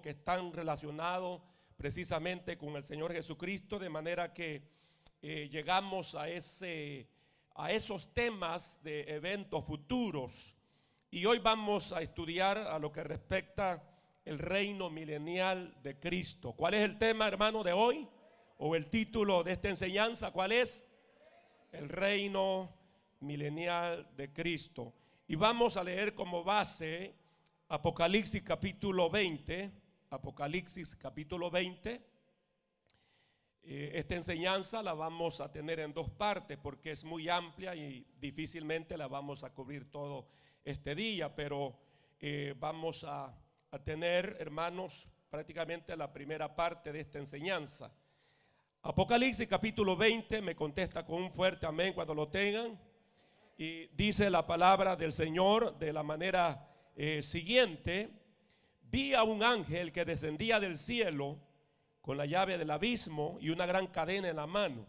que están relacionados precisamente con el Señor Jesucristo, de manera que eh, llegamos a, ese, a esos temas de eventos futuros. Y hoy vamos a estudiar a lo que respecta el reino milenial de Cristo. ¿Cuál es el tema, hermano, de hoy? O el título de esta enseñanza, ¿cuál es? El reino milenial de Cristo. Y vamos a leer como base Apocalipsis capítulo 20. Apocalipsis capítulo 20. Eh, esta enseñanza la vamos a tener en dos partes porque es muy amplia y difícilmente la vamos a cubrir todo este día, pero eh, vamos a tener, hermanos, prácticamente la primera parte de esta enseñanza. Apocalipsis capítulo 20 me contesta con un fuerte amén cuando lo tengan. Y dice la palabra del Señor de la manera eh, siguiente. Vi a un ángel que descendía del cielo con la llave del abismo y una gran cadena en la mano.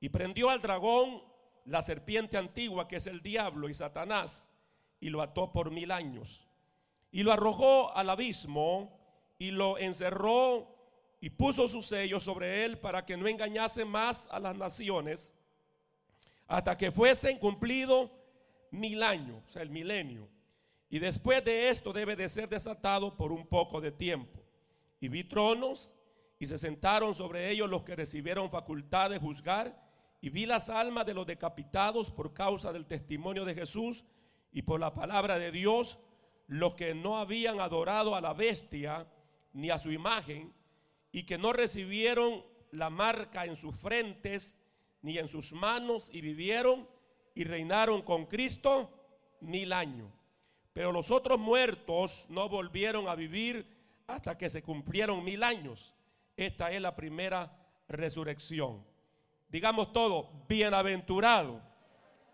Y prendió al dragón, la serpiente antigua que es el diablo y Satanás, y lo ató por mil años y lo arrojó al abismo y lo encerró y puso su sello sobre él para que no engañase más a las naciones hasta que fuesen cumplidos mil años, o sea, el milenio. Y después de esto debe de ser desatado por un poco de tiempo. Y vi tronos y se sentaron sobre ellos los que recibieron facultad de juzgar. Y vi las almas de los decapitados por causa del testimonio de Jesús y por la palabra de Dios los que no habían adorado a la bestia ni a su imagen y que no recibieron la marca en sus frentes ni en sus manos y vivieron y reinaron con Cristo mil años. Pero los otros muertos no volvieron a vivir hasta que se cumplieron mil años. Esta es la primera resurrección. Digamos todo, bienaventurado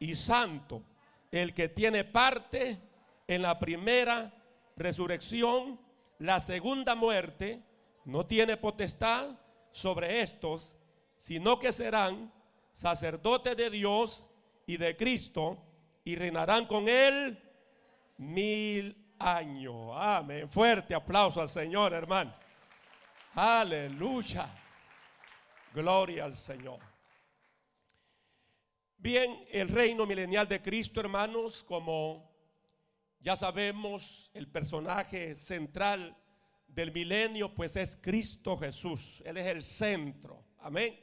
y santo el que tiene parte en la primera resurrección, la segunda muerte no tiene potestad sobre estos, sino que serán sacerdotes de Dios y de Cristo y reinarán con él mil años. Amén. Fuerte aplauso al Señor, hermano. Aleluya. Gloria al Señor. Bien, el reino milenial de Cristo, hermanos, como ya sabemos, el personaje central del milenio pues es Cristo Jesús. Él es el centro. Amén.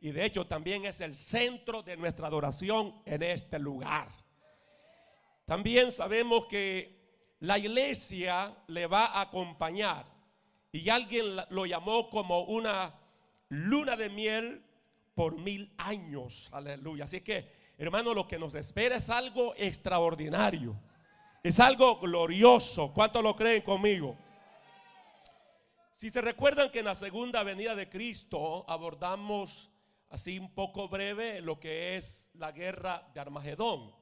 Y de hecho también es el centro de nuestra adoración en este lugar. También sabemos que la iglesia le va a acompañar. Y alguien lo llamó como una luna de miel por mil años. Aleluya. Así que, hermano, lo que nos espera es algo extraordinario. Es algo glorioso. ¿Cuántos lo creen conmigo? Si se recuerdan que en la segunda venida de Cristo abordamos así un poco breve lo que es la guerra de Armagedón,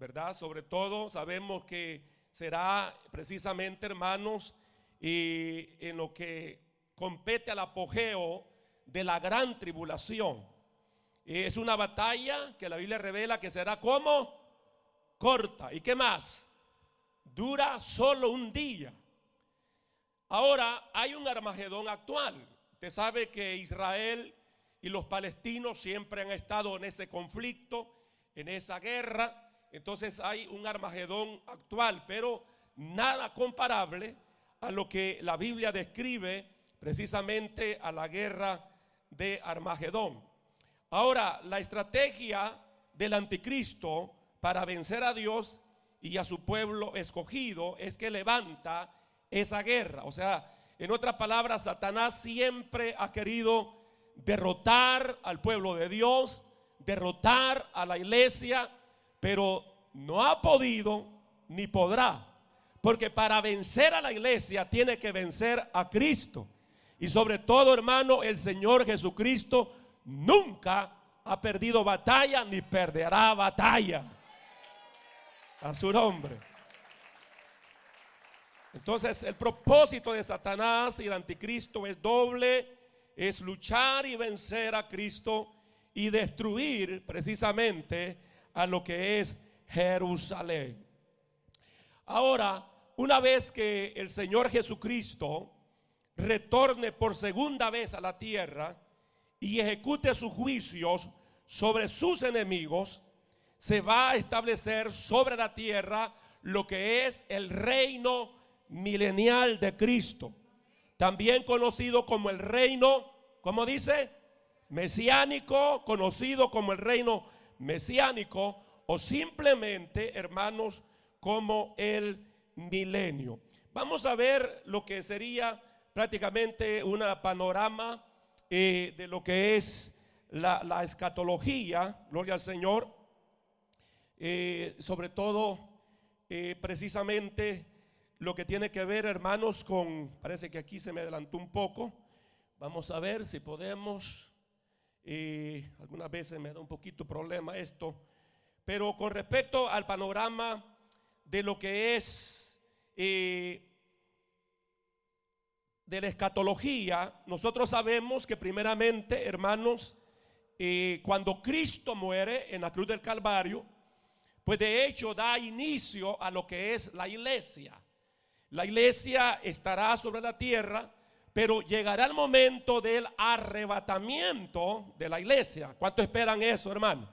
¿verdad? Sobre todo sabemos que será precisamente, hermanos, en lo que compete al apogeo de la gran tribulación. Es una batalla que la Biblia revela que será como corta. ¿Y qué más? dura solo un día. Ahora hay un Armagedón actual. Usted sabe que Israel y los palestinos siempre han estado en ese conflicto, en esa guerra. Entonces hay un Armagedón actual, pero nada comparable a lo que la Biblia describe precisamente a la guerra de Armagedón. Ahora, la estrategia del anticristo para vencer a Dios y a su pueblo escogido es que levanta esa guerra. O sea, en otras palabras, Satanás siempre ha querido derrotar al pueblo de Dios, derrotar a la iglesia, pero no ha podido ni podrá. Porque para vencer a la iglesia tiene que vencer a Cristo. Y sobre todo, hermano, el Señor Jesucristo nunca ha perdido batalla ni perderá batalla a su nombre. Entonces el propósito de Satanás y el anticristo es doble, es luchar y vencer a Cristo y destruir precisamente a lo que es Jerusalén. Ahora, una vez que el Señor Jesucristo retorne por segunda vez a la tierra y ejecute sus juicios sobre sus enemigos, se va a establecer sobre la tierra lo que es el reino milenial de Cristo, también conocido como el reino, como dice, mesiánico, conocido como el reino mesiánico, o simplemente, hermanos, como el milenio. Vamos a ver lo que sería prácticamente un panorama eh, de lo que es la, escatología, gloria al Señor, eh, sobre todo eh, precisamente lo que tiene que ver, hermanos, con, parece que aquí se me adelantó un poco, vamos a ver si podemos, algunas veces me da un poquito problema esto, pero con respecto al panorama de lo que es eh, de la escatología, nosotros sabemos que primeramente, hermanos, eh, cuando Cristo muere en la cruz del Calvario, pues de hecho da inicio a lo que es la iglesia. La iglesia estará sobre la tierra, pero llegará el momento del arrebatamiento de la iglesia. ¿Cuánto esperan eso, hermano?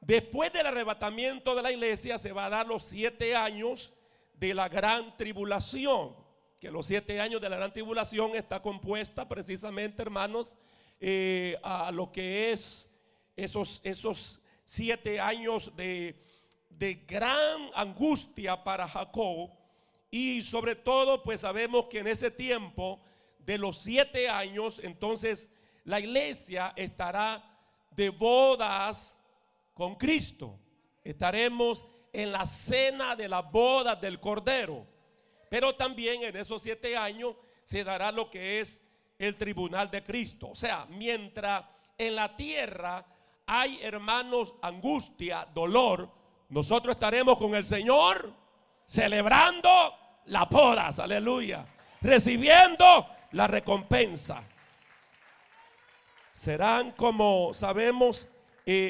Después del arrebatamiento de la iglesia se va a dar los siete años de la gran tribulación. Que los siete años de la gran tribulación está compuesta precisamente, hermanos, eh, a lo que es esos, esos siete años de, de gran angustia para Jacob. Y sobre todo, pues sabemos que en ese tiempo de los siete años, entonces la iglesia estará de bodas con Cristo. Estaremos en la cena de la boda del Cordero. Pero también en esos siete años se dará lo que es el tribunal de Cristo. O sea, mientras en la tierra hay hermanos angustia, dolor, nosotros estaremos con el Señor celebrando la boda, aleluya, recibiendo la recompensa. Serán como sabemos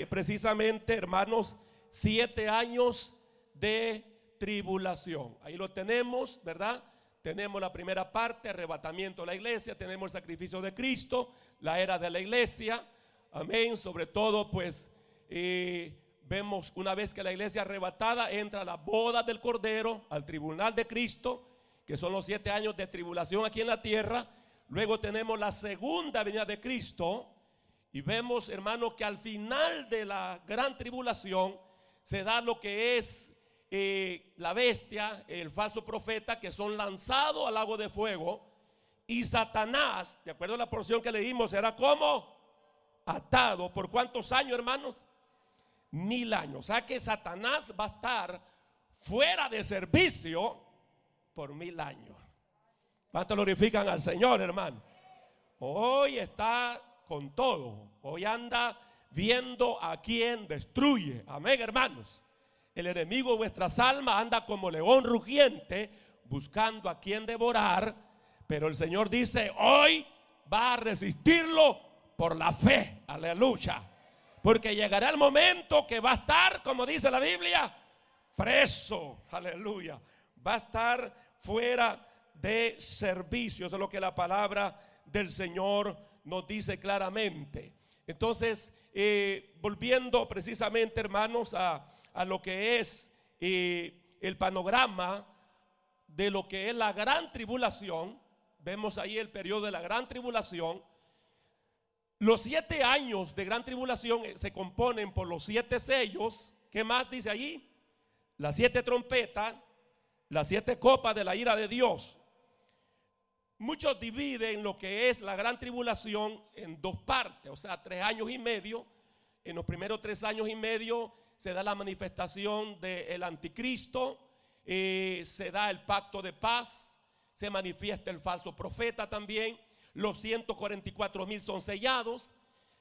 precisamente, hermanos, siete años de tribulación. Ahí lo tenemos, ¿verdad? Tenemos la primera parte, arrebatamiento de la iglesia, tenemos el sacrificio de Cristo, la era de la iglesia, amén, sobre todo pues eh, vemos una vez que la iglesia arrebatada entra a la boda del Cordero, al tribunal de Cristo, que son los siete años de tribulación aquí en la tierra, luego tenemos la segunda venida de Cristo, y vemos, hermano, que al final de la gran tribulación se da lo que es eh, la bestia, el falso profeta, que son lanzados al lago de fuego. Y Satanás, de acuerdo a la porción que leímos, será como atado. ¿Por cuántos años, hermanos? Mil años. O sea que Satanás va a estar fuera de servicio por mil años. ¿Cuánto glorifican al Señor, hermano? Hoy está con todo. Hoy anda viendo a quien destruye. Amén, hermanos. El enemigo de vuestras almas anda como león rugiente buscando a quien devorar. Pero el Señor dice, hoy va a resistirlo por la fe. Aleluya. Porque llegará el momento que va a estar, como dice la Biblia, preso. Aleluya. Va a estar fuera de servicio. Eso es lo que la palabra del Señor nos dice claramente. Entonces, eh, volviendo precisamente, hermanos, a, lo que es eh, el panorama de lo que es la gran tribulación, vemos ahí el periodo de la gran tribulación. Los siete años de gran tribulación eh, se componen por los siete sellos. ¿Qué más dice allí? Las siete trompetas, las siete copas de la ira de Dios. Muchos dividen lo que es la gran tribulación en dos partes, o sea, tres años y medio. En los primeros tres años y medio se da la manifestación del anticristo, eh, se da el pacto de paz, se manifiesta el falso profeta también. Los 144 mil son sellados.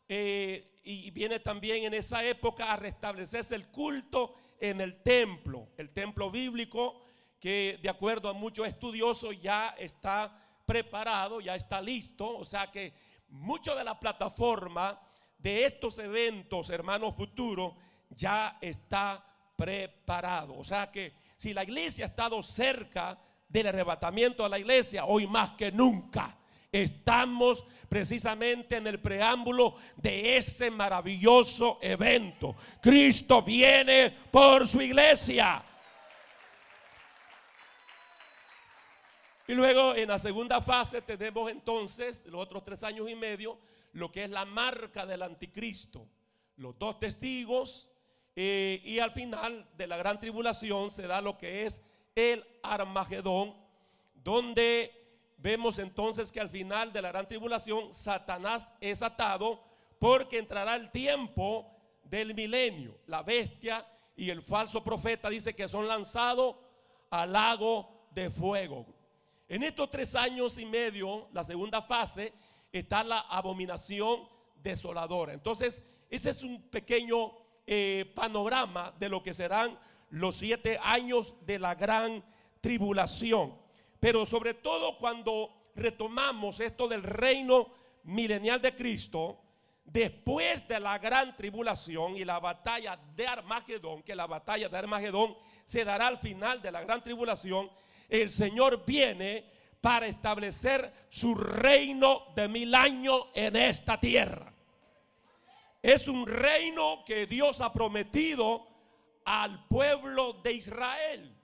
Eh, y viene también en esa época a restablecerse el culto en el templo, el templo bíblico, que de acuerdo a muchos estudiosos ya está preparado, ya está listo. O sea que mucho de la plataforma de estos eventos, hermanos futuros, ya está preparado. O sea que si la iglesia ha estado cerca del arrebatamiento a la iglesia, hoy más que nunca. Estamos precisamente en el preámbulo de ese maravilloso evento. Cristo viene por su iglesia. Y luego en la segunda fase tenemos entonces, los otros tres años y medio, lo que es la marca del anticristo. Los dos testigos eh, y al final de la gran tribulación se da lo que es el Armagedón, donde vemos entonces que al final de la gran tribulación Satanás es atado porque entrará el tiempo del milenio. La bestia y el falso profeta dice que son lanzados al lago de fuego. En estos tres años y medio, la segunda fase, está la abominación desoladora. Entonces, ese es un pequeño eh, panorama de lo que serán los siete años de la gran tribulación. Pero sobre todo cuando retomamos esto del reino milenial de Cristo, después de la gran tribulación y la batalla de Armagedón, que la batalla de Armagedón se dará al final de la gran tribulación, el Señor viene para establecer su reino de mil años en esta tierra. Es un reino que Dios ha prometido al pueblo de Israel.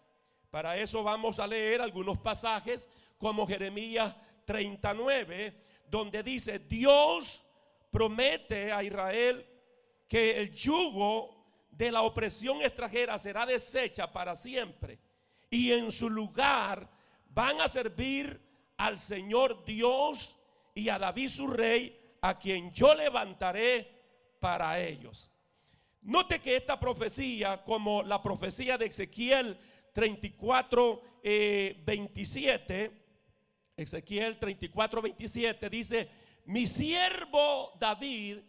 Para eso vamos a leer algunos pasajes como Jeremías 39, donde dice, Dios promete a Israel que el yugo de la opresión extranjera será deshecha para siempre y en su lugar van a servir al Señor Dios y a David su rey, a quien yo levantaré para ellos. Note que esta profecía, como la profecía de Ezequiel 34, 27, eh, Ezequiel 34, 27 dice, mi siervo David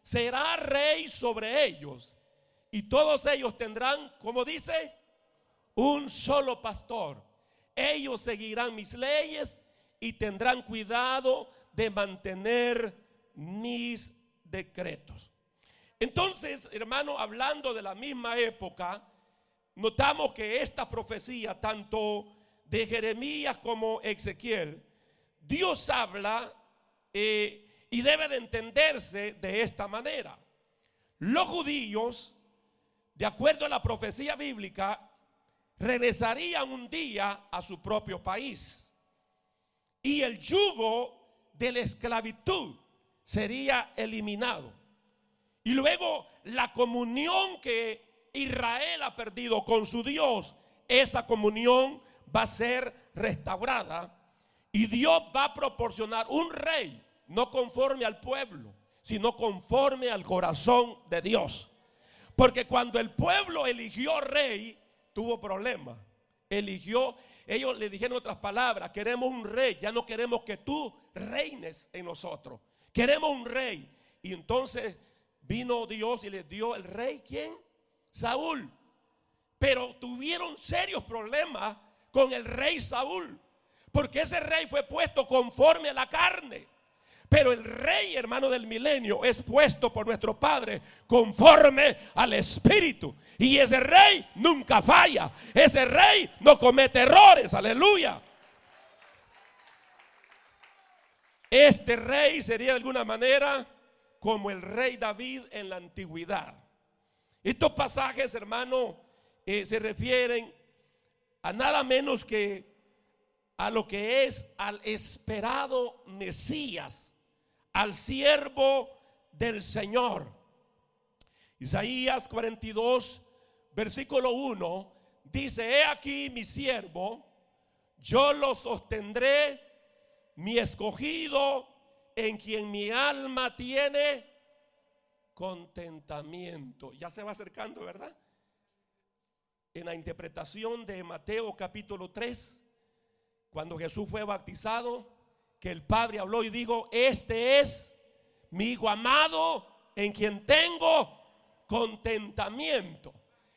será rey sobre ellos y todos ellos tendrán, como dice, un solo pastor. Ellos seguirán mis leyes y tendrán cuidado de mantener mis decretos. Entonces, hermano, hablando de la misma época, notamos que esta profecía, tanto de Jeremías como Ezequiel, Dios habla eh, y debe de entenderse de esta manera. Los judíos, de acuerdo a la profecía bíblica, regresarían un día a su propio país. Y el yugo de la esclavitud sería eliminado. Y luego la comunión que Israel ha perdido con su Dios, esa comunión va a ser restaurada. Y Dios va a proporcionar un rey, no conforme al pueblo, sino conforme al corazón de Dios. Porque cuando el pueblo eligió rey, tuvo problemas. Eligió, ellos le dijeron otras palabras, queremos un rey, ya no queremos que tú reines en nosotros. Queremos un rey. Y entonces vino Dios y les dio el rey, ¿quién? Saúl. Pero tuvieron serios problemas con el rey Saúl. Porque ese rey fue puesto conforme a la carne. Pero el rey, hermano del milenio, es puesto por nuestro Padre conforme al Espíritu. Y ese rey nunca falla. Ese rey no comete errores. Aleluya. Este rey sería de alguna manera como el rey David en la antigüedad. Estos pasajes, hermano, eh, se refieren a nada menos que a lo que es al esperado Mesías al siervo del Señor. Isaías 42, versículo 1, dice, he aquí mi siervo, yo lo sostendré, mi escogido, en quien mi alma tiene contentamiento. Ya se va acercando, ¿verdad? En la interpretación de Mateo capítulo 3, cuando Jesús fue bautizado, que el Padre habló y dijo, este es mi Hijo amado en quien tengo contentamiento.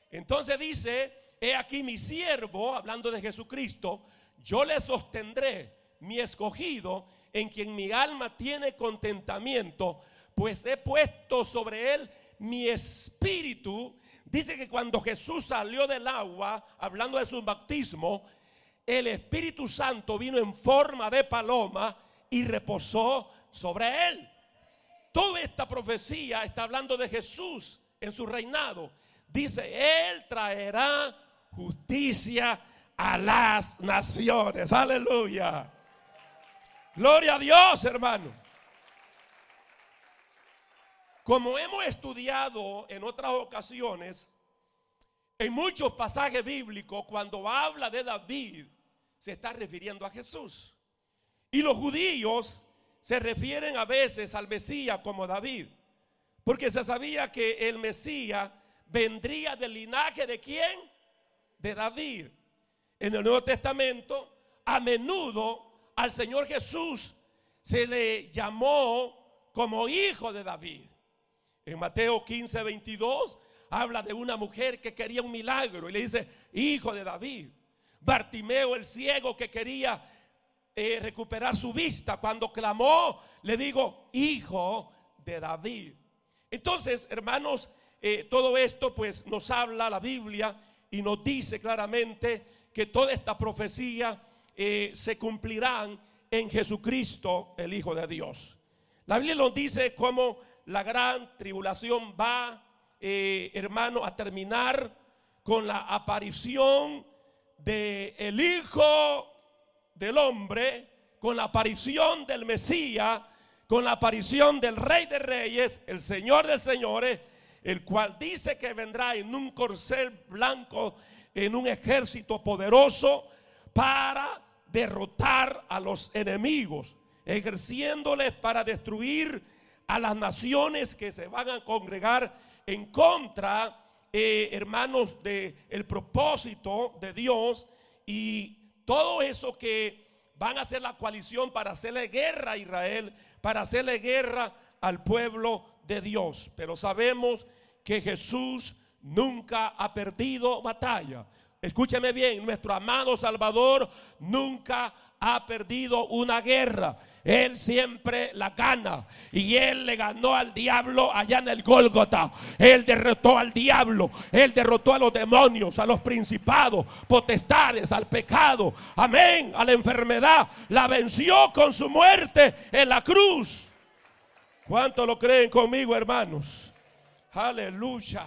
Entonces dice, he aquí mi siervo, hablando de Jesucristo, yo le sostendré, mi escogido, en quien mi alma tiene contentamiento, pues he puesto sobre él mi espíritu. Dice que cuando Jesús salió del agua, hablando de su bautismo, el Espíritu Santo vino en forma de paloma y reposó sobre él. Toda esta profecía está hablando de Jesús en su reinado. Dice, Él traerá justicia a las naciones. Aleluya. Gloria a Dios, hermano. Como hemos estudiado en otras ocasiones, en muchos pasajes bíblicos, cuando habla de David, se está refiriendo a Jesús. Y los judíos se refieren a veces al Mesías como David, porque se sabía que el Mesías vendría del linaje de quién? De David. En el Nuevo Testamento, a menudo al Señor Jesús se le llamó como hijo de David. En Mateo 15, 22 habla de una mujer que quería un milagro y le dice, hijo de David. Bartimeo el ciego que quería eh, recuperar su vista, cuando clamó, le digo, hijo de David. Entonces, hermanos, eh, todo esto pues nos habla la Biblia y nos dice claramente que toda esta profecía eh, se cumplirán en Jesucristo, el Hijo de Dios. La Biblia nos dice cómo la gran tribulación va hermano, a terminar con la aparición del el Hijo del Hombre, con la aparición del Mesías, con la aparición del Rey de Reyes, el Señor de Señores, el cual dice que vendrá en un corcel blanco, en un ejército poderoso, para derrotar a los enemigos, ejerciéndoles para destruir a las naciones que se van a congregar en contra, eh, hermanos, del el propósito de Dios y todo eso que van a hacer la coalición para hacerle guerra a Israel, para hacerle guerra al pueblo de Dios. Pero sabemos que Jesús nunca ha perdido batalla. Escúcheme bien, nuestro amado Salvador nunca ha perdido una guerra. Él siempre la gana. Y Él le ganó al diablo allá en el Gólgota. Él derrotó al diablo. Él derrotó a los demonios, a los principados, potestades, al pecado. Amén. A la enfermedad. La venció con su muerte en la cruz. ¿Cuánto lo creen conmigo, hermanos? Aleluya.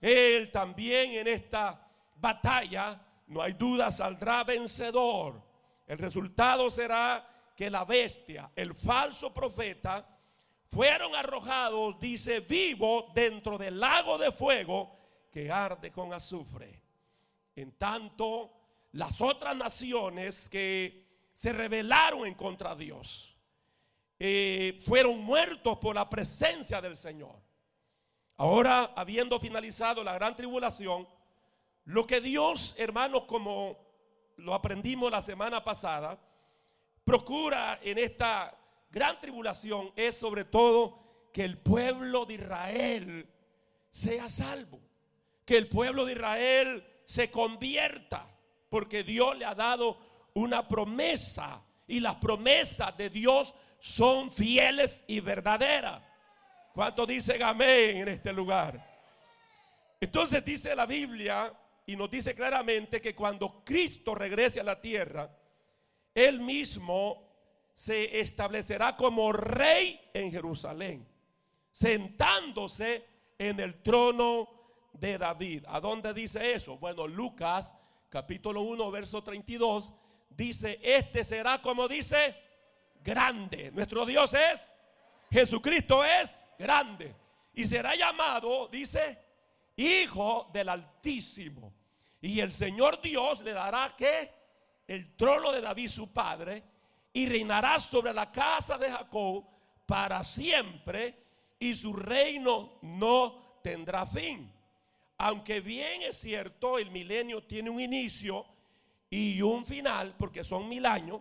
Él también en esta batalla, no hay duda, saldrá vencedor. El resultado será que la bestia, el falso profeta, fueron arrojados, dice, vivo dentro del lago de fuego que arde con azufre. En tanto, las otras naciones que se rebelaron en contra de Dios eh, fueron muertos por la presencia del Señor. Ahora, habiendo finalizado la gran tribulación, lo que Dios, hermanos, como lo aprendimos la semana pasada, procura en esta gran tribulación es sobre todo que el pueblo de Israel sea salvo, que el pueblo de Israel se convierta, porque Dios le ha dado una promesa y las promesas de Dios son fieles y verdaderas. ¿Cuánto dicen amén en este lugar? Entonces dice la Biblia y nos dice claramente que cuando Cristo regrese a la tierra, él mismo se establecerá como rey en Jerusalén, sentándose en el trono de David. ¿A dónde dice eso? Bueno, Lucas capítulo 1, verso 32 dice, este será como dice, grande. Nuestro Dios es, Jesucristo es grande. Y será llamado, dice, Hijo del Altísimo. Y el Señor Dios le dará que el trono de David su padre y reinará sobre la casa de Jacob para siempre y su reino no tendrá fin. Aunque bien es cierto, el milenio tiene un inicio y un final, porque son mil años,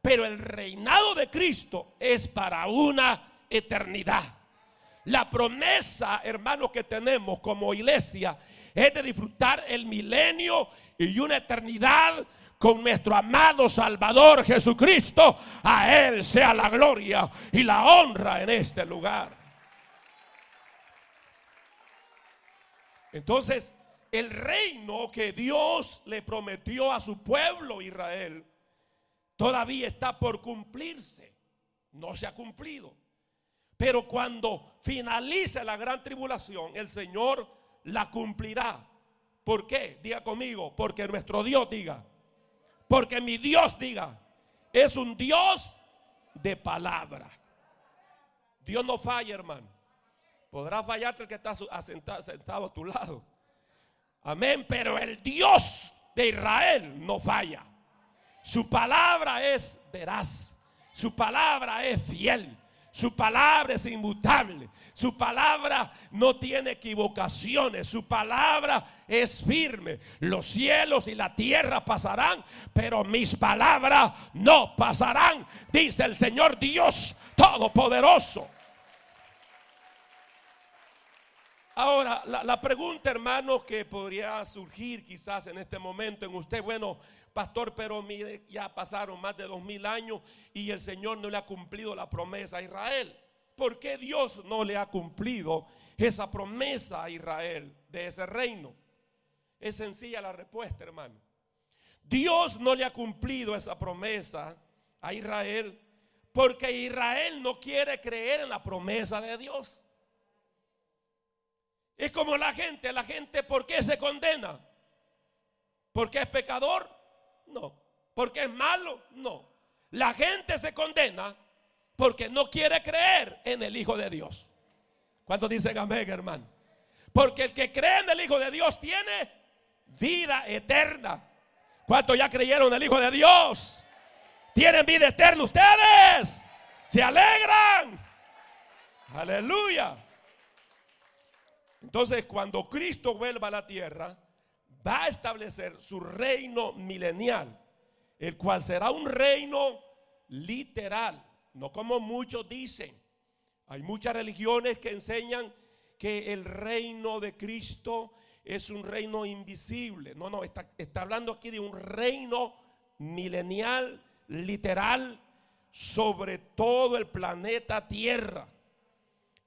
pero el reinado de Cristo es para una eternidad. La promesa, hermanos, que tenemos como iglesia es de disfrutar el milenio y una eternidad con nuestro amado Salvador Jesucristo. A Él sea la gloria y la honra en este lugar. Entonces, el reino que Dios le prometió a su pueblo Israel todavía está por cumplirse. No se ha cumplido. Pero cuando finalice la gran tribulación, el Señor la cumplirá. ¿Por qué? Diga conmigo, porque nuestro Dios diga. Porque mi Dios diga. Es un Dios de palabra. Dios no falla, hermano. Podrá fallarte el que está sentado a tu lado. Amén. Pero el Dios de Israel no falla. Su palabra es veraz. Su palabra es fiel. Su palabra es inmutable. Su palabra no tiene equivocaciones. Su palabra es firme. Los cielos y la tierra pasarán, pero mis palabras no pasarán, dice el Señor Dios Todopoderoso. Ahora, la, pregunta, hermano, que podría surgir quizás en este momento en usted, bueno, pastor, pero mire, ya pasaron más de dos mil años y el Señor no le ha cumplido la promesa a Israel. ¿Por qué Dios no le ha cumplido esa promesa a Israel de ese reino? Es sencilla la respuesta, hermano. Dios no le ha cumplido esa promesa a Israel porque Israel no quiere creer en la promesa de Dios. Es como la gente, la gente, ¿por qué se condena? ¿Porque es pecador? No. ¿Porque es malo? No. La gente se condena porque no quiere creer en el Hijo de Dios. ¿Cuántos dicen amén, hermano? Porque el que cree en el Hijo de Dios tiene vida eterna. ¿Cuántos ya creyeron en el Hijo de Dios? Tienen vida eterna ustedes. Se alegran. Aleluya. Entonces, cuando Cristo vuelva a la tierra, va a establecer su reino milenial, el cual será un reino literal, no como muchos dicen. Hay muchas religiones que enseñan que el reino de Cristo es un reino invisible. No, no, está, hablando aquí de un reino milenial, literal, sobre todo el planeta Tierra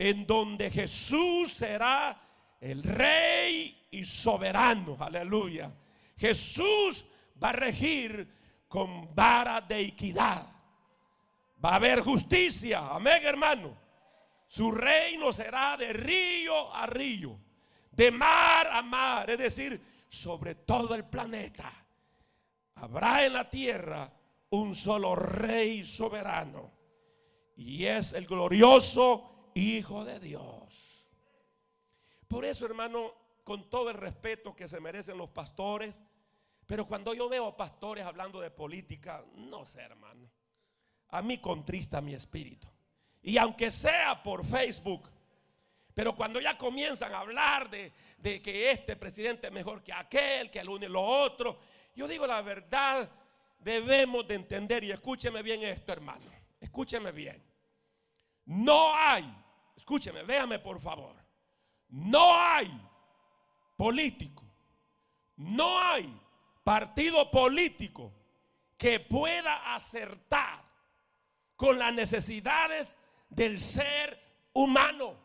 en donde Jesús será el rey y soberano. Aleluya. Jesús va a regir con vara de equidad. Va a haber justicia. Amén, hermano. Su reino será de río a río, de mar a mar, es decir, sobre todo el planeta. Habrá en la tierra un solo rey soberano. Y es el glorioso hijo de Dios. Por eso, hermano, con todo el respeto que se merecen los pastores, pero cuando yo veo pastores hablando de política, no sé, hermano, a mí contrista mi espíritu. Y aunque sea por Facebook, pero cuando ya comienzan a hablar de, que este presidente es mejor que aquel, que el uno y lo otro, yo digo la verdad, debemos de entender, y escúcheme bien esto, hermano, escúcheme bien. No hay escúcheme, véame por favor. No hay político, no hay partido político que pueda acertar con las necesidades del ser humano.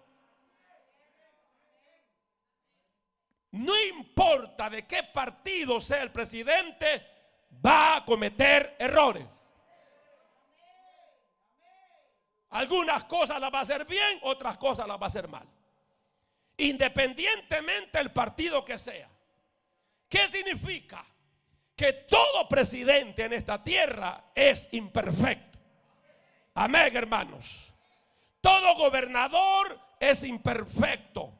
No importa de qué partido sea el presidente, va a cometer errores. Algunas cosas las va a hacer bien, otras cosas las va a hacer mal. Independientemente del partido que sea. ¿Qué significa? Que todo presidente en esta tierra es imperfecto. Amén, hermanos. Todo gobernador es imperfecto.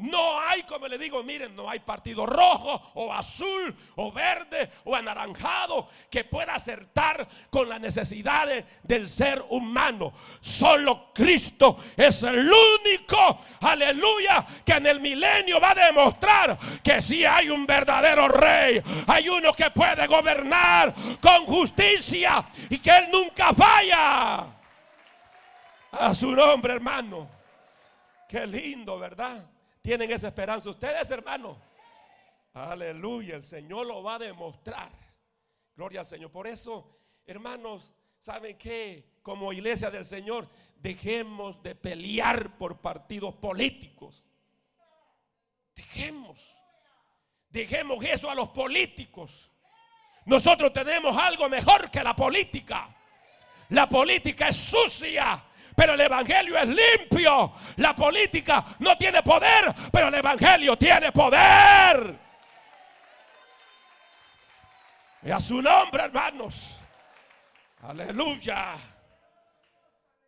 No hay, como le digo, miren, no hay partido rojo o azul o verde o anaranjado que pueda acertar con las necesidades del ser humano. Solo Cristo es el único, aleluya, que en el milenio va a demostrar que si hay un verdadero rey, hay uno que puede gobernar con justicia y que él nunca falla. A su nombre, hermano. Qué lindo, ¿verdad? Tienen esa esperanza. Ustedes, hermanos, aleluya, el Señor lo va a demostrar. Gloria al Señor. Por eso, hermanos, ¿saben qué? Como iglesia del Señor, dejemos de pelear por partidos políticos. Dejemos. Dejemos eso a los políticos. Nosotros tenemos algo mejor que la política. La política es sucia, pero el Evangelio es limpio. La política no tiene poder, pero el Evangelio tiene poder. Y a su nombre, hermanos. Aleluya.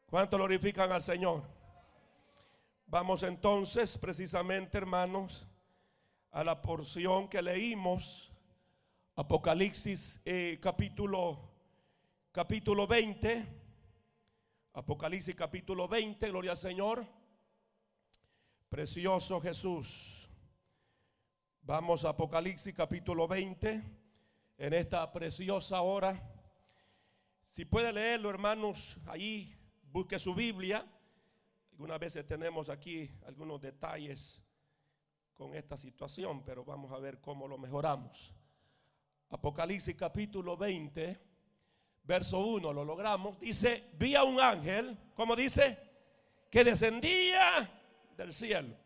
¿Cuánto glorifican al Señor? Vamos entonces precisamente, hermanos, a la porción que leímos, Apocalipsis eh, capítulo, capítulo 20, Apocalipsis capítulo 20, gloria al Señor, precioso Jesús. Vamos a Apocalipsis capítulo 20, en esta preciosa hora. Si puede leerlo, hermanos, ahí busque su Biblia. Algunas veces tenemos aquí algunos detalles con esta situación, pero vamos a ver cómo lo mejoramos. Apocalipsis capítulo 20, verso 1, lo logramos. Dice, vi a un ángel, como dice, que descendía del cielo.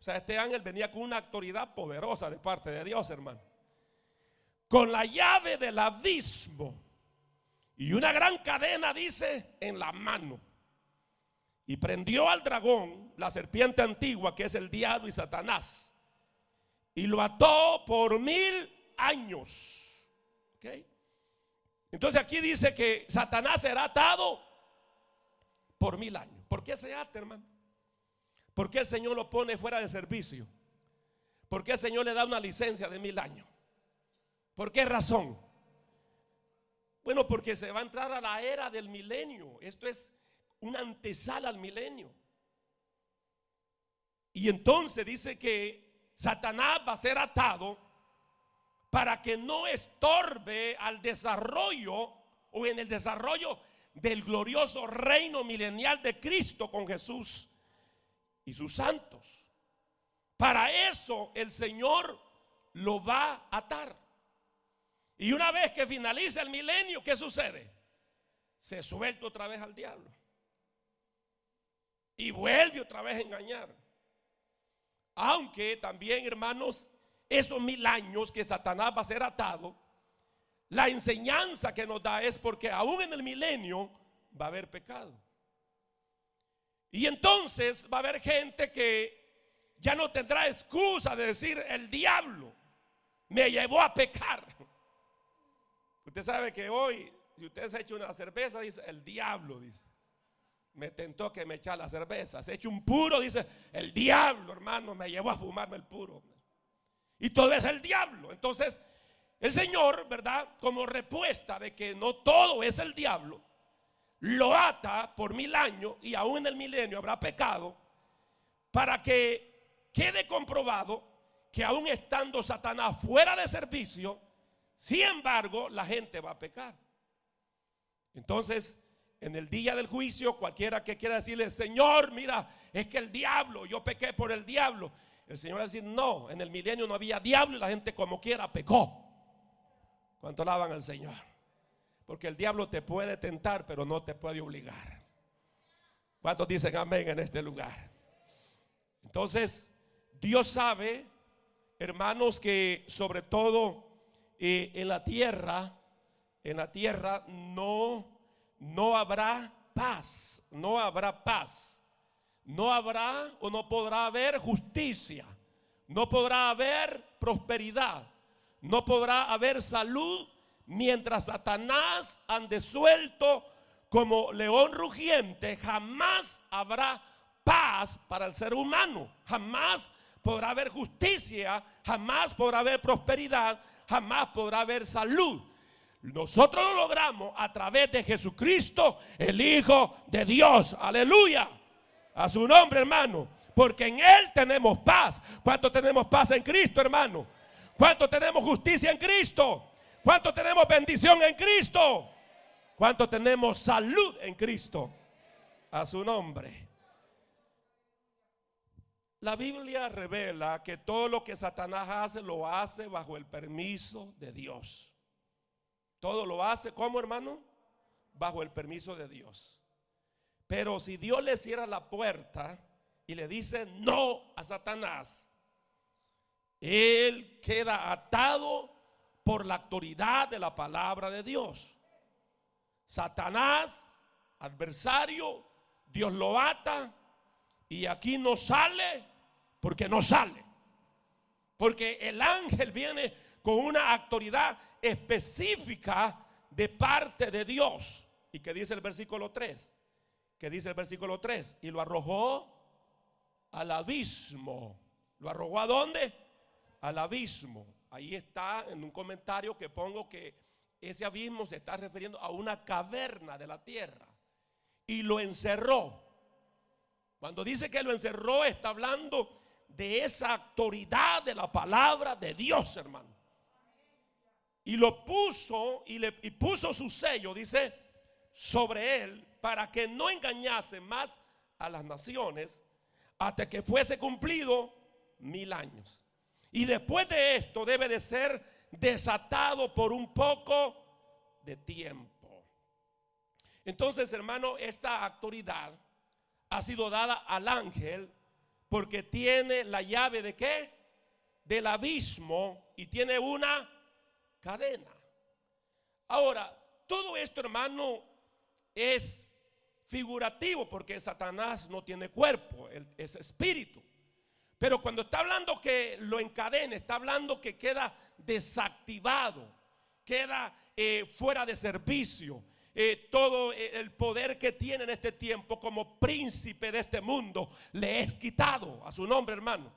O sea, este ángel venía con una autoridad poderosa de parte de Dios, hermano. Con la llave del abismo y una gran cadena, dice, en la mano. Y prendió al dragón, la serpiente antigua, que es el diablo y Satanás. Y lo ató por mil años. Entonces aquí dice que Satanás será atado por mil años. ¿Por qué se ata, hermano? ¿Por qué el Señor lo pone fuera de servicio? ¿Por qué el Señor le da una licencia de mil años? ¿Por qué razón? Bueno, porque se va a entrar a la era del milenio. Esto es una antesala al milenio. Y entonces dice que Satanás va a ser atado para que no estorbe al desarrollo o en el desarrollo del glorioso reino milenial de Cristo con Jesús y sus santos. Para eso el Señor lo va a atar. Y una vez que finalice el milenio, ¿qué sucede? Se suelta otra vez al diablo. Y vuelve otra vez a engañar. Aunque también, hermanos, esos mil años que Satanás va a ser atado, la enseñanza que nos da es porque aún en el milenio va a haber pecado. Y entonces va a haber gente que ya no tendrá excusa de decir el diablo me llevó a pecar. Usted sabe que hoy, si usted se echa una cerveza, dice el diablo, dice me tentó que me echara la cerveza. Se echa un puro, dice, el diablo, hermano, me llevó a fumarme el puro. Y todo es el diablo. Entonces, el Señor, ¿verdad? Como respuesta de que no todo es el diablo, lo ata por mil años y aún en el milenio habrá pecado para que quede comprobado que aún estando Satanás fuera de servicio, sin embargo, la gente va a pecar. Entonces, en el día del juicio, cualquiera que quiera decirle, Señor, mira, es que el diablo, yo pequé por el diablo. El Señor va a decir, no, en el milenio no había diablo y la gente como quiera pecó. ¿Cuánto alaban al Señor? Porque el diablo te puede tentar, pero no te puede obligar. ¿Cuántos dicen amén en este lugar? Entonces, Dios sabe, hermanos, que sobre todo eh, en la tierra, en la tierra no no habrá paz, no habrá paz. No habrá o no podrá haber justicia, no podrá haber prosperidad, no podrá haber salud mientras Satanás ande suelto como león rugiente, jamás habrá paz para el ser humano, jamás podrá haber justicia, jamás podrá haber prosperidad, jamás podrá haber salud. Nosotros lo logramos a través de Jesucristo, el Hijo de Dios. Aleluya. A su nombre, hermano. Porque en Él tenemos paz. ¿Cuánto tenemos paz en Cristo, hermano? ¿Cuánto tenemos justicia en Cristo? ¿Cuánto tenemos bendición en Cristo? ¿Cuánto tenemos salud en Cristo? A su nombre. La Biblia revela que todo lo que Satanás hace lo hace bajo el permiso de Dios. Todo lo hace, ¿cómo hermano? Bajo el permiso de Dios. Pero si Dios le cierra la puerta y le dice no a Satanás, él queda atado por la autoridad de la palabra de Dios. Satanás, adversario, Dios lo ata y aquí no sale porque no sale. Porque el ángel viene con una autoridad específica de parte de Dios. ¿Y que dice el versículo 3? Que dice el versículo 3? Y lo arrojó al abismo. ¿Lo arrojó a dónde? Al abismo. Ahí está en un comentario que pongo que ese abismo se está refiriendo a una caverna de la tierra. Y lo encerró. Cuando dice que lo encerró, está hablando de esa autoridad de la palabra de Dios, hermano. Y lo puso y le y puso su sello, dice, sobre él para que no engañase más a las naciones hasta que fuese cumplido mil años. Y después de esto debe de ser desatado por un poco de tiempo. Entonces, hermano, esta autoridad ha sido dada al ángel porque tiene la llave de qué? Del abismo y tiene una cadena. Ahora, todo esto, hermano, es figurativo porque Satanás no tiene cuerpo, es espíritu. Pero cuando está hablando que lo encadena, está hablando que queda desactivado, queda eh, fuera de servicio. Eh, todo eh, el poder que tiene en este tiempo como príncipe de este mundo le es quitado a su nombre, hermano.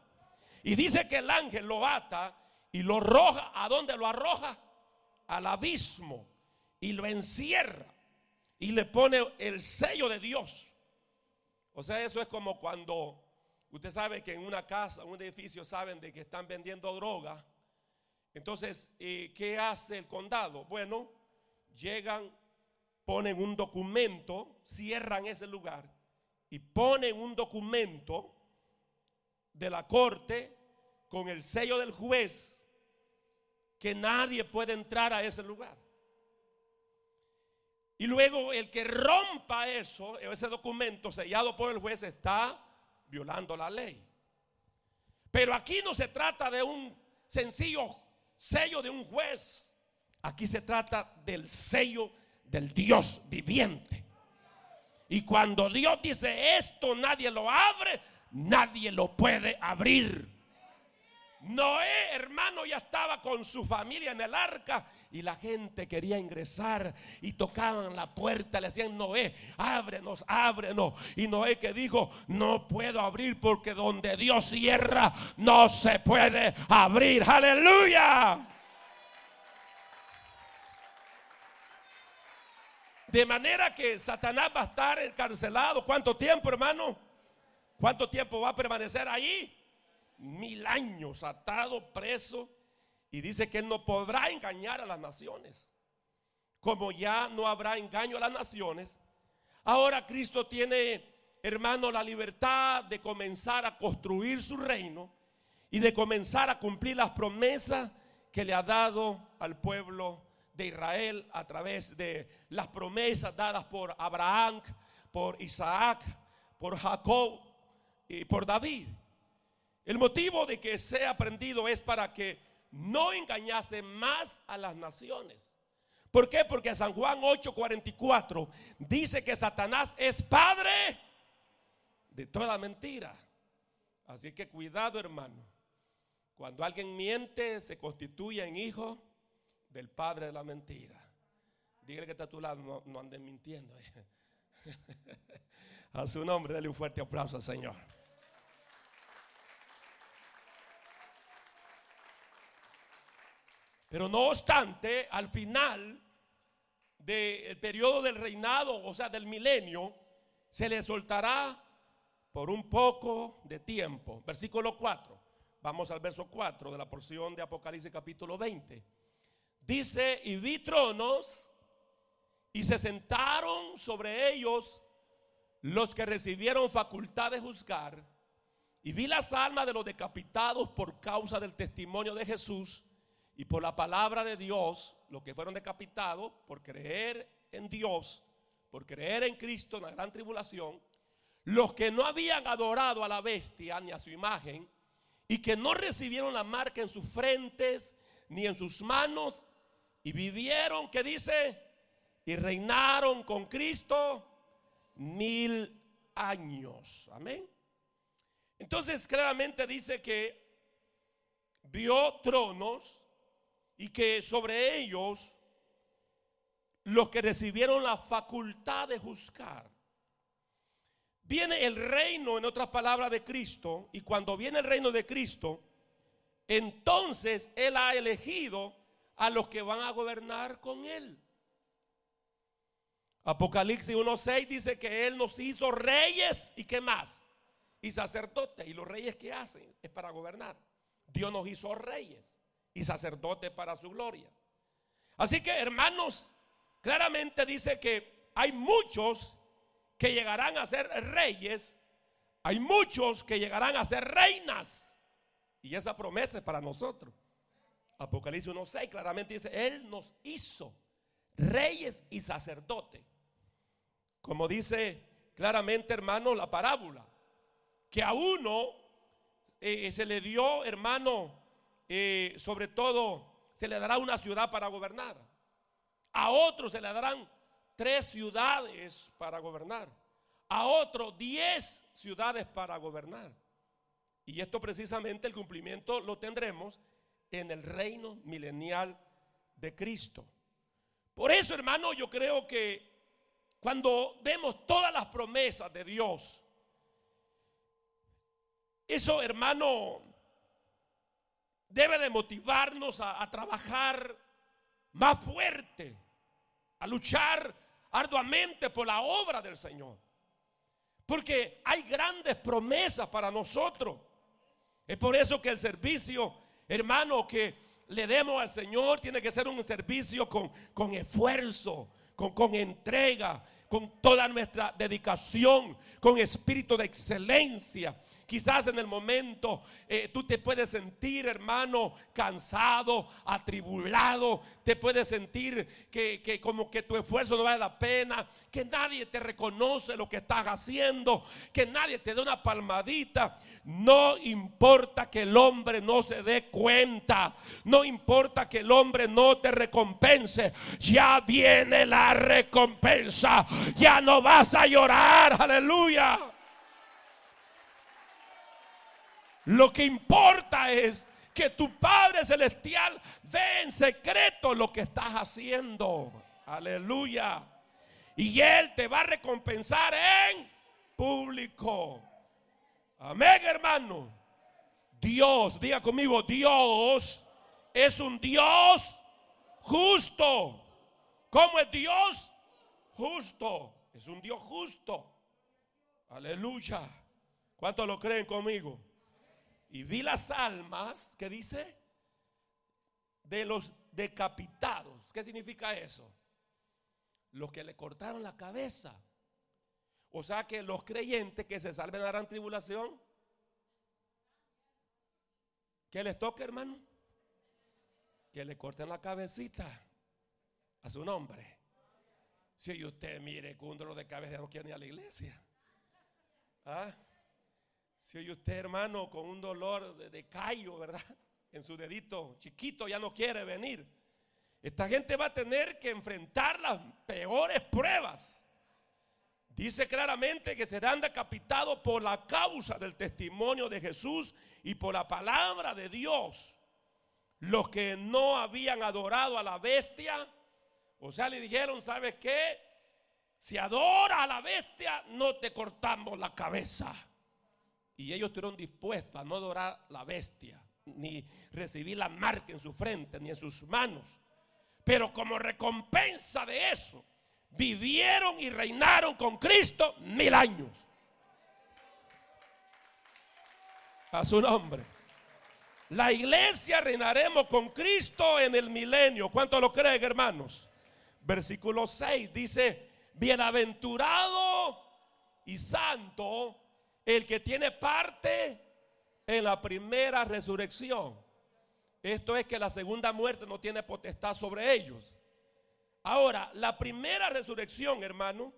Y dice que el ángel lo ata y lo arroja. ¿A dónde lo arroja? Al abismo. Y lo encierra. Y le pone el sello de Dios. O sea, eso es como cuando usted sabe que en una casa, en un edificio, saben de que están vendiendo droga. Entonces, eh, ¿qué hace el condado? Bueno, llegan, ponen un documento, cierran ese lugar y ponen un documento de la corte con el sello del juez que nadie puede entrar a ese lugar. Y luego el que rompa eso, ese documento sellado por el juez, está violando la ley. Pero aquí no se trata de un sencillo sello de un juez. Aquí se trata del sello del Dios viviente. Y cuando Dios dice esto, nadie lo abre, nadie lo puede abrir. Noé, hermano, ya estaba con su familia en el arca y la gente quería ingresar y tocaban la puerta, le decían, Noé, ábrenos, ábrenos. Y Noé que dijo, no puedo abrir porque donde Dios cierra, no se puede abrir. Aleluya. De manera que Satanás va a estar encarcelado. ¿Cuánto tiempo, hermano? ¿Cuánto tiempo va a permanecer ahí? mil años atado, preso, y dice que él no podrá engañar a las naciones. Como ya no habrá engaño a las naciones, ahora Cristo tiene, hermano, la libertad de comenzar a construir su reino y de comenzar a cumplir las promesas que le ha dado al pueblo de Israel a través de las promesas dadas por Abraham, por Isaac, por Jacob y por David. El motivo de que sea aprendido es para que no engañase más a las naciones. ¿Por qué? Porque San Juan 8:44 dice que Satanás es padre de toda mentira. Así que cuidado, hermano. Cuando alguien miente, se constituye en hijo del padre de la mentira. Dígale que está a tu lado, no, no anden mintiendo. a su nombre, dale un fuerte aplauso al Señor. Pero no obstante, al final del periodo del reinado, o sea, del milenio, se le soltará por un poco de tiempo. Versículo 4. Vamos al verso 4 de la porción de Apocalipsis capítulo 20. Dice, y vi tronos y se sentaron sobre ellos los que recibieron facultad de juzgar. Y vi las almas de los decapitados por causa del testimonio de Jesús y por la palabra de Dios, los que fueron decapitados por creer en Dios, por creer en Cristo en la gran tribulación, los que no habían adorado a la bestia ni a su imagen, y que no recibieron la marca en sus frentes ni en sus manos y vivieron, que dice, y reinaron con Cristo mil años. Amén. Entonces claramente dice que vio tronos y que sobre ellos los que recibieron la facultad de juzgar. Viene el reino, en otras palabras, de Cristo, y cuando viene el reino de Cristo, entonces Él ha elegido a los que van a gobernar con Él. Apocalipsis 1.6 dice que Él nos hizo reyes y qué más. Y sacerdotes. Y los reyes que hacen es para gobernar. Dios nos hizo reyes y sacerdotes para su gloria. Así que hermanos, claramente dice que hay muchos que llegarán a ser reyes. Hay muchos que llegarán a ser reinas. Y esa promesa es para nosotros. Apocalipsis 1.6 claramente dice, Él nos hizo reyes y sacerdotes. Como dice claramente, hermano, la parábola, que a uno eh, se le dio, hermano, eh, sobre todo, se le dará una ciudad para gobernar. A otro se le darán tres ciudades para gobernar. A otro diez ciudades para gobernar. Y esto precisamente el cumplimiento lo tendremos en el reino milenial de Cristo. Por eso, hermano, yo creo que cuando vemos todas las promesas de Dios, eso, hermano, debe de motivarnos a, trabajar más fuerte, a luchar arduamente por la obra del Señor. Porque hay grandes promesas para nosotros. Es por eso que el servicio, hermano, que le demos al Señor tiene que ser un servicio con, con esfuerzo, con, con entrega, con toda nuestra dedicación, con espíritu de excelencia. Quizás en el momento eh, tú te puedes sentir, hermano, cansado, atribulado. Te puedes sentir que, que, como que tu esfuerzo no vale la pena. Que nadie te reconoce lo que estás haciendo. Que nadie te dé una palmadita. No importa que el hombre no se dé cuenta. No importa que el hombre no te recompense. Ya viene la recompensa. Ya no vas a llorar. Aleluya. Lo que importa es que tu Padre Celestial ve en secreto lo que estás haciendo. Aleluya. Y Él te va a recompensar en público. Amén, hermano. Dios, diga conmigo, Dios es un Dios justo. ¿Cómo es Dios? Justo. Es un Dios justo. Aleluya. ¿Cuántos lo creen conmigo? Y vi las almas, ¿qué dice? De los decapitados. ¿Qué significa eso? Los que le cortaron la cabeza. O sea que los creyentes que se salven harán tribulación. ¿Qué les toca, hermano? Que le corten la cabecita a su nombre. Si usted mire que un dolor de cabeza no quiere ni a la iglesia. ¿Ah? Si oye usted, hermano, con un dolor de, callo, ¿verdad? En su dedito chiquito ya no quiere venir. Esta gente va a tener que enfrentar las peores pruebas. Dice claramente que serán decapitados por la causa del testimonio de Jesús y por la palabra de Dios. Los que no habían adorado a la bestia, o sea, le dijeron, ¿sabes qué? Si adora a la bestia, no te cortamos la cabeza. Y ellos estuvieron dispuestos a no adorar la bestia, ni recibir la marca en su frente, ni en sus manos. Pero como recompensa de eso, vivieron y reinaron con Cristo mil años. A su nombre. La iglesia reinaremos con Cristo en el milenio. ¿Cuánto lo creen, hermanos? Versículo 6 dice, bienaventurado y santo el que tiene parte en la primera resurrección. Esto es que la segunda muerte no tiene potestad sobre ellos. Ahora, la primera resurrección, hermano,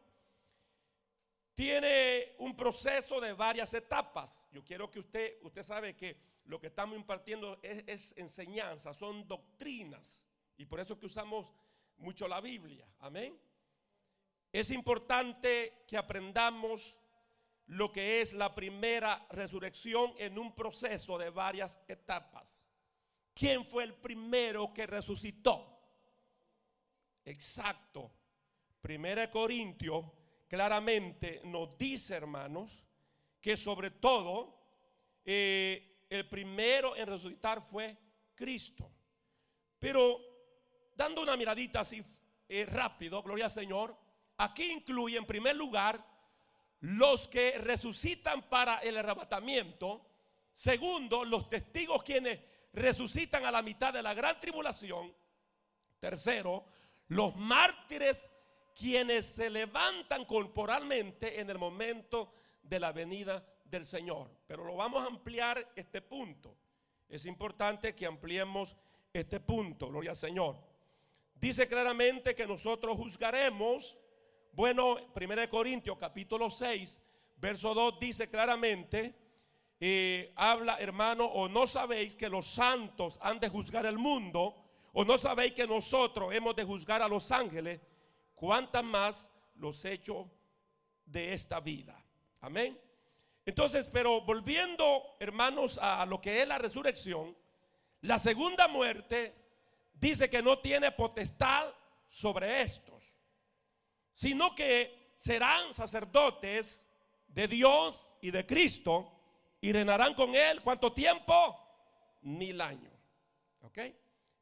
tiene un proceso de varias etapas. Yo quiero que usted, usted sabe que lo que estamos impartiendo es, enseñanza, son doctrinas. Y por eso es que usamos mucho la Biblia. Amén. Es importante que aprendamos lo que es la primera resurrección en un proceso de varias etapas. ¿Quién fue el primero que resucitó? Exacto. Primera Corintios claramente nos dice, hermanos, que sobre todo eh, el primero en resucitar fue Cristo. Pero dando una miradita así eh, rápido, gloria al Señor, aquí incluye en primer lugar los que resucitan para el arrebatamiento. Segundo, los testigos quienes resucitan a la mitad de la gran tribulación. Tercero, los mártires quienes se levantan corporalmente en el momento de la venida del Señor. Pero lo vamos a ampliar este punto. Es importante que ampliemos este punto, gloria al Señor. Dice claramente que nosotros juzgaremos bueno, 1 Corintios capítulo 6, verso 2 dice claramente, eh, habla hermano, o no sabéis que los santos han de juzgar el mundo, o no sabéis que nosotros hemos de juzgar a los ángeles, cuántas más los hechos de esta vida. Amén. Entonces, pero volviendo, hermanos, a lo que es la resurrección, la segunda muerte dice que no tiene potestad sobre estos sino que serán sacerdotes de Dios y de Cristo y reinarán con Él. ¿Cuánto tiempo? Mil años. ¿Ok?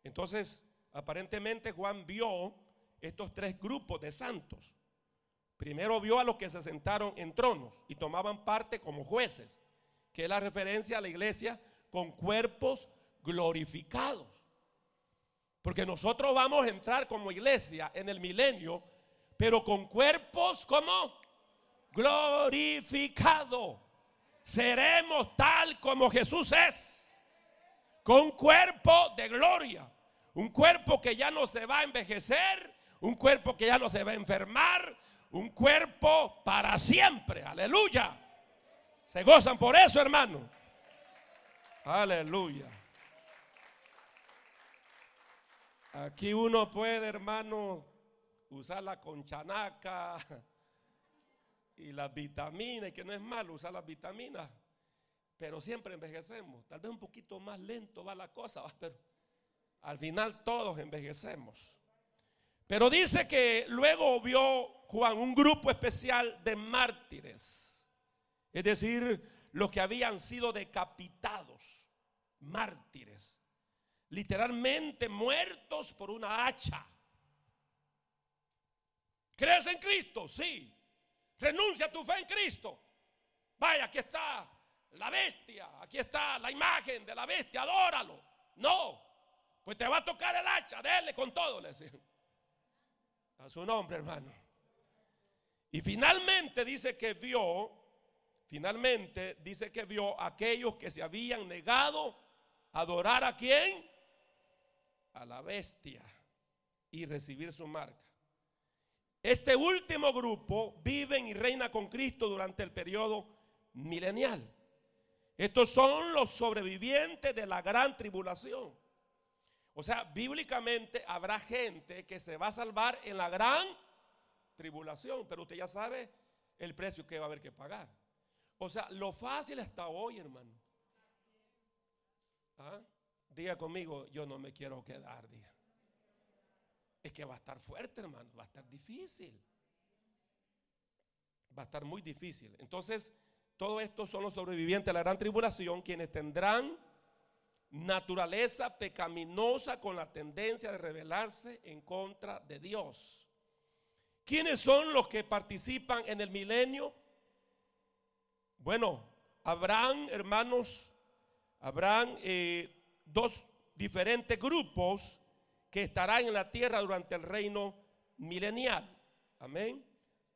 Entonces, aparentemente Juan vio estos tres grupos de santos. Primero vio a los que se sentaron en tronos y tomaban parte como jueces, que es la referencia a la iglesia con cuerpos glorificados. Porque nosotros vamos a entrar como iglesia en el milenio pero con cuerpos como glorificado. Seremos tal como Jesús es, con cuerpo de gloria, un cuerpo que ya no se va a envejecer, un cuerpo que ya no se va a enfermar, un cuerpo para siempre. Aleluya. Se gozan por eso, hermano. Aleluya. Aquí uno puede, hermano, usar la conchanaca y las vitaminas, y que no es malo usar las vitaminas, pero siempre envejecemos. Tal vez un poquito más lento va la cosa, pero al final todos envejecemos. Pero dice que luego vio Juan un grupo especial de mártires, es decir, los que habían sido decapitados, mártires, literalmente muertos por una hacha. ¿Crees en Cristo? Sí. Renuncia a tu fe en Cristo. Vaya, aquí está la bestia, aquí está la imagen de la bestia, adóralo. No, pues te va a tocar el hacha, déle con todo, le decía. A su nombre, hermano. Y finalmente dice que vio, finalmente dice que vio a aquellos que se habían negado a adorar a quién? A la bestia y recibir su marca. Este último grupo viven y reina con Cristo durante el periodo milenial. Estos son los sobrevivientes de la gran tribulación. O sea, bíblicamente habrá gente que se va a salvar en la gran tribulación, pero usted ya sabe el precio que va a haber que pagar. O sea, lo fácil está hoy, hermano. ¿Ah? Diga conmigo, yo no me quiero quedar, diga es que va a estar fuerte, hermano, va a estar difícil. Va a estar muy difícil. Entonces, todo esto son los sobrevivientes de la gran tribulación, quienes tendrán naturaleza pecaminosa con la tendencia de rebelarse en contra de Dios. ¿Quiénes son los que participan en el milenio? Bueno, habrán, hermanos, habrán eh, dos diferentes grupos que estará en la tierra durante el reino milenial. Amén.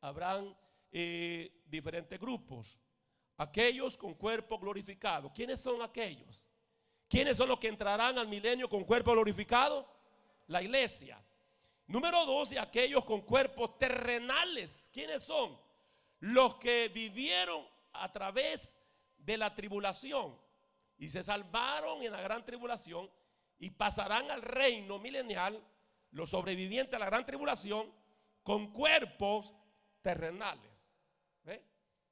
Habrán eh, diferentes grupos. Aquellos con cuerpo glorificado. ¿Quiénes son aquellos? ¿Quiénes son los que entrarán al milenio con cuerpo glorificado? La iglesia. Número dos, y aquellos con cuerpos terrenales. ¿Quiénes son? Los que vivieron a través de la tribulación y se salvaron en la gran tribulación y pasarán al reino milenial los sobrevivientes a la gran tribulación con cuerpos terrenales.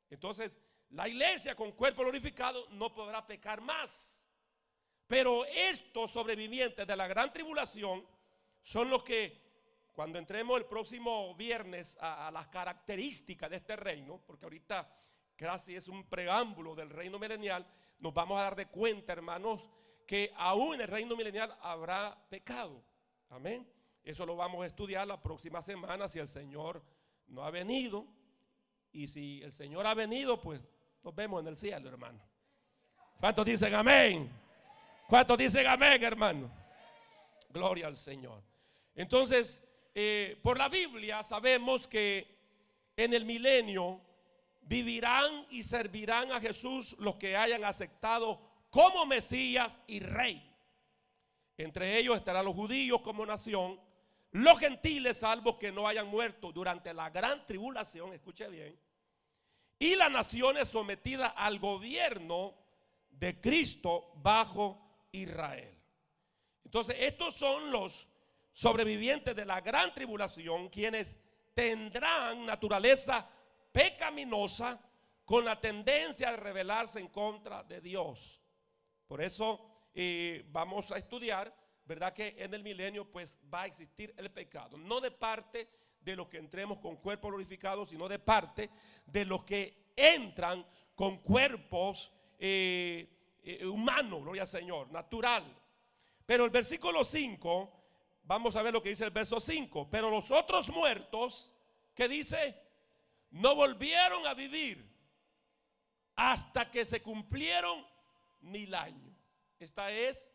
Entonces, la iglesia con cuerpo glorificado no podrá pecar más. Pero estos sobrevivientes de la gran tribulación son los que, cuando entremos el próximo viernes a, las características de este reino, porque ahorita casi es un preámbulo del reino milenial, nos vamos a dar de cuenta, hermanos, que aún en el reino milenial habrá pecado. Amén. Eso lo vamos a estudiar la próxima semana si el Señor no ha venido. Y si el Señor ha venido, pues nos vemos en el cielo, hermano. ¿Cuántos dicen amén? ¿Cuántos dicen amén, hermano? Gloria al Señor. Entonces, eh, por la Biblia sabemos que en el milenio vivirán y servirán a Jesús los que hayan aceptado como Mesías y Rey. Entre ellos estarán los judíos como nación los gentiles, salvos que no hayan muerto durante la gran tribulación, escuche bien, y las naciones sometidas al gobierno de Cristo bajo Israel. Entonces, estos son los sobrevivientes de la gran tribulación, quienes tendrán naturaleza pecaminosa con la tendencia a rebelarse en contra de Dios. Por eso eh, vamos a estudiar ¿verdad? Que en el milenio pues va a existir el pecado. No de parte de los que entremos con cuerpos glorificados, sino de parte de los que entran con cuerpos eh, eh, humanos, gloria al Señor, natural. Pero el versículo 5, vamos a ver lo que dice el verso 5. Pero los otros muertos, que dice, no volvieron a vivir hasta que se cumplieron mil años. Esta es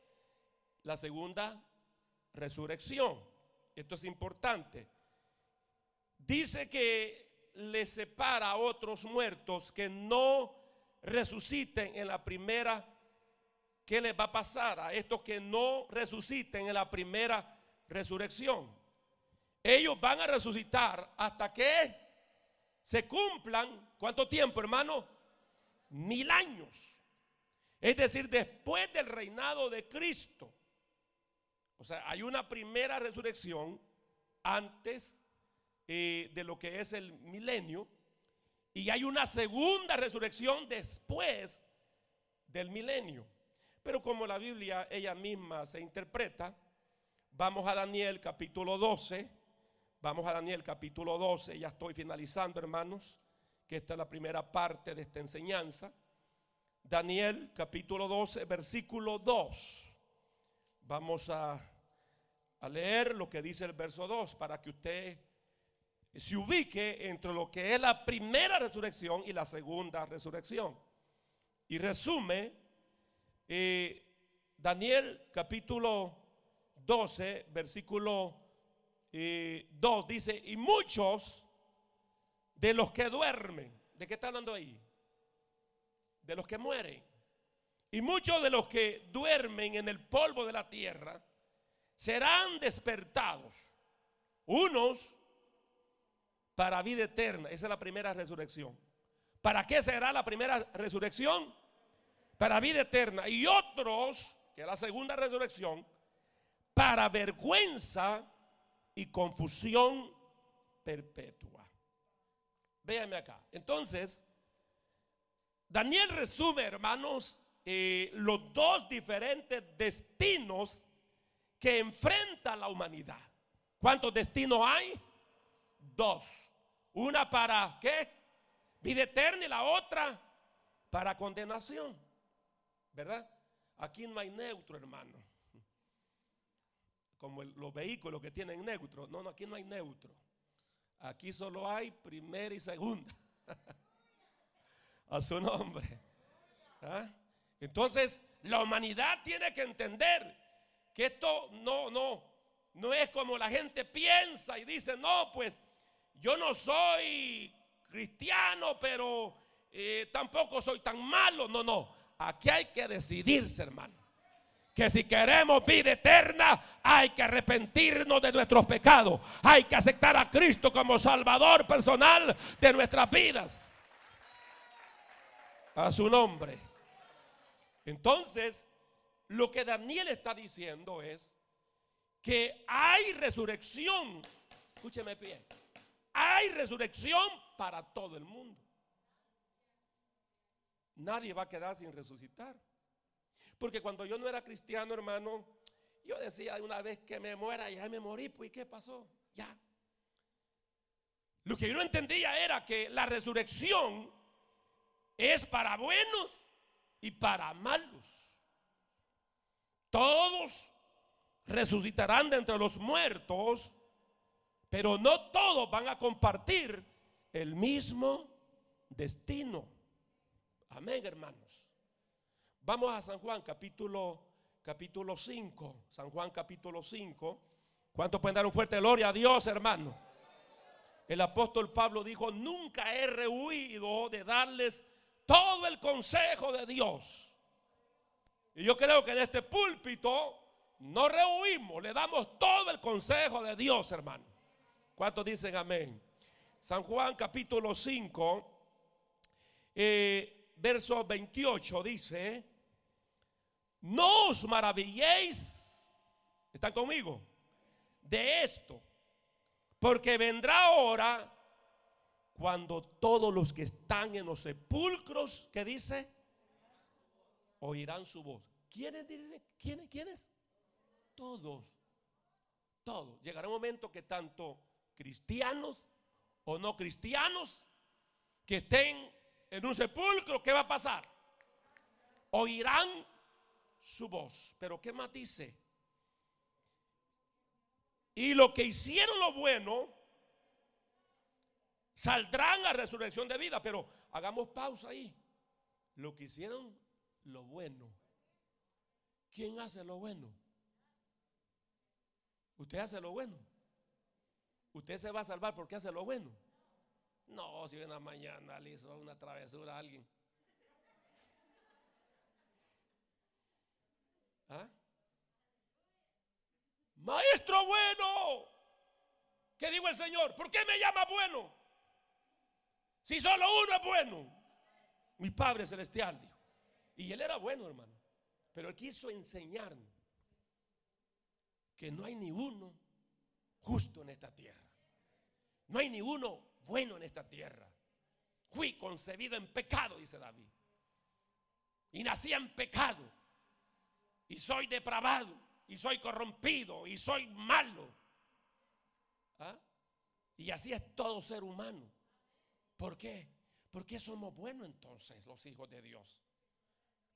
la segunda resurrección. Esto es importante. Dice que le separa a otros muertos que no resuciten en la primera. ¿Qué les va a pasar a estos que no resuciten en la primera resurrección? Ellos van a resucitar hasta que se cumplan, ¿cuánto tiempo, hermano? Mil años. Es decir, después del reinado de Cristo. O sea, hay una primera resurrección antes eh, de lo que es el milenio y hay una segunda resurrección después del milenio. Pero como la Biblia ella misma se interpreta, vamos a Daniel capítulo 12, vamos a Daniel capítulo 12, ya estoy finalizando hermanos, que esta es la primera parte de esta enseñanza. Daniel capítulo 12, versículo 2. Vamos a, leer lo que dice el verso 2 para que usted se ubique entre lo que es la primera resurrección y la segunda resurrección. Y resume eh, Daniel capítulo 12, versículo 2 eh, dice, y muchos de los que duermen, ¿de qué está hablando ahí? De los que mueren. Y muchos de los que duermen en el polvo de la tierra serán despertados. Unos para vida eterna. Esa es la primera resurrección. ¿Para qué será la primera resurrección? Para vida eterna. Y otros, que es la segunda resurrección, para vergüenza y confusión perpetua. Véanme acá. Entonces, Daniel resume, hermanos, eh, los dos diferentes destinos que enfrenta la humanidad. ¿Cuántos destinos hay? Dos. Una para qué? Vida eterna y la otra para condenación. ¿Verdad? Aquí no hay neutro, hermano. Como los vehículos que tienen neutro. No, no, aquí no hay neutro. Aquí solo hay primera y segunda. A su nombre. ¿Ah? Entonces, la humanidad tiene que entender que esto no, no, no es como la gente piensa y dice, no, pues yo no soy cristiano, pero eh, tampoco soy tan malo. No, no, aquí hay que decidirse, hermano. Que si queremos vida eterna, hay que arrepentirnos de nuestros pecados. Hay que aceptar a Cristo como Salvador personal de nuestras vidas. A su nombre. Entonces, lo que Daniel está diciendo es que hay resurrección. Escúcheme bien. Hay resurrección para todo el mundo. Nadie va a quedar sin resucitar. Porque cuando yo no era cristiano, hermano, yo decía una vez que me muera, ya me morí, pues ¿y qué pasó? Ya. Lo que yo no entendía era que la resurrección es para buenos y para malos. Todos resucitarán de entre los muertos, pero no todos van a compartir el mismo destino. Amén, hermanos. Vamos a San Juan capítulo capítulo 5. San Juan capítulo 5. ¿Cuántos pueden dar un fuerte gloria a Dios, hermano? El apóstol Pablo dijo, nunca he rehuido de darles todo el consejo de Dios. Y yo creo que en este púlpito no rehuimos, le damos todo el consejo de Dios, hermano. ¿Cuántos dicen amén? San Juan capítulo 5, eh, verso 28 dice, no os maravilléis, ¿están conmigo? De esto, porque vendrá ahora cuando todos los que están en los sepulcros, ¿qué dice? Oirán su voz. ¿Quiénes dicen? ¿Quiénes? ¿Quiénes? Todos. Todos. Llegará un momento que tanto cristianos o no cristianos que estén en un sepulcro, ¿qué va a pasar? Oirán su voz. Pero ¿qué más dice? Y lo que hicieron lo bueno, saldrán a resurrección de vida. Pero hagamos pausa ahí. Lo que hicieron lo bueno. ¿Quién hace lo bueno? Usted hace lo bueno. Usted se va a salvar porque hace lo bueno. No, si una mañana le hizo una travesura a alguien. ¿Ah? Maestro bueno. ¿Qué digo el Señor? ¿Por qué me llama bueno? Si solo uno es bueno. Mi Padre Celestial dijo. Y él era bueno, hermano. Pero él quiso enseñarme que no hay ni uno justo en esta tierra. No hay ni uno bueno en esta tierra. Fui concebido en pecado, dice David. Y nací en pecado. Y soy depravado. Y soy corrompido. Y soy malo. ¿Ah? Y así es todo ser humano. ¿Por qué? Porque somos buenos entonces los hijos de Dios.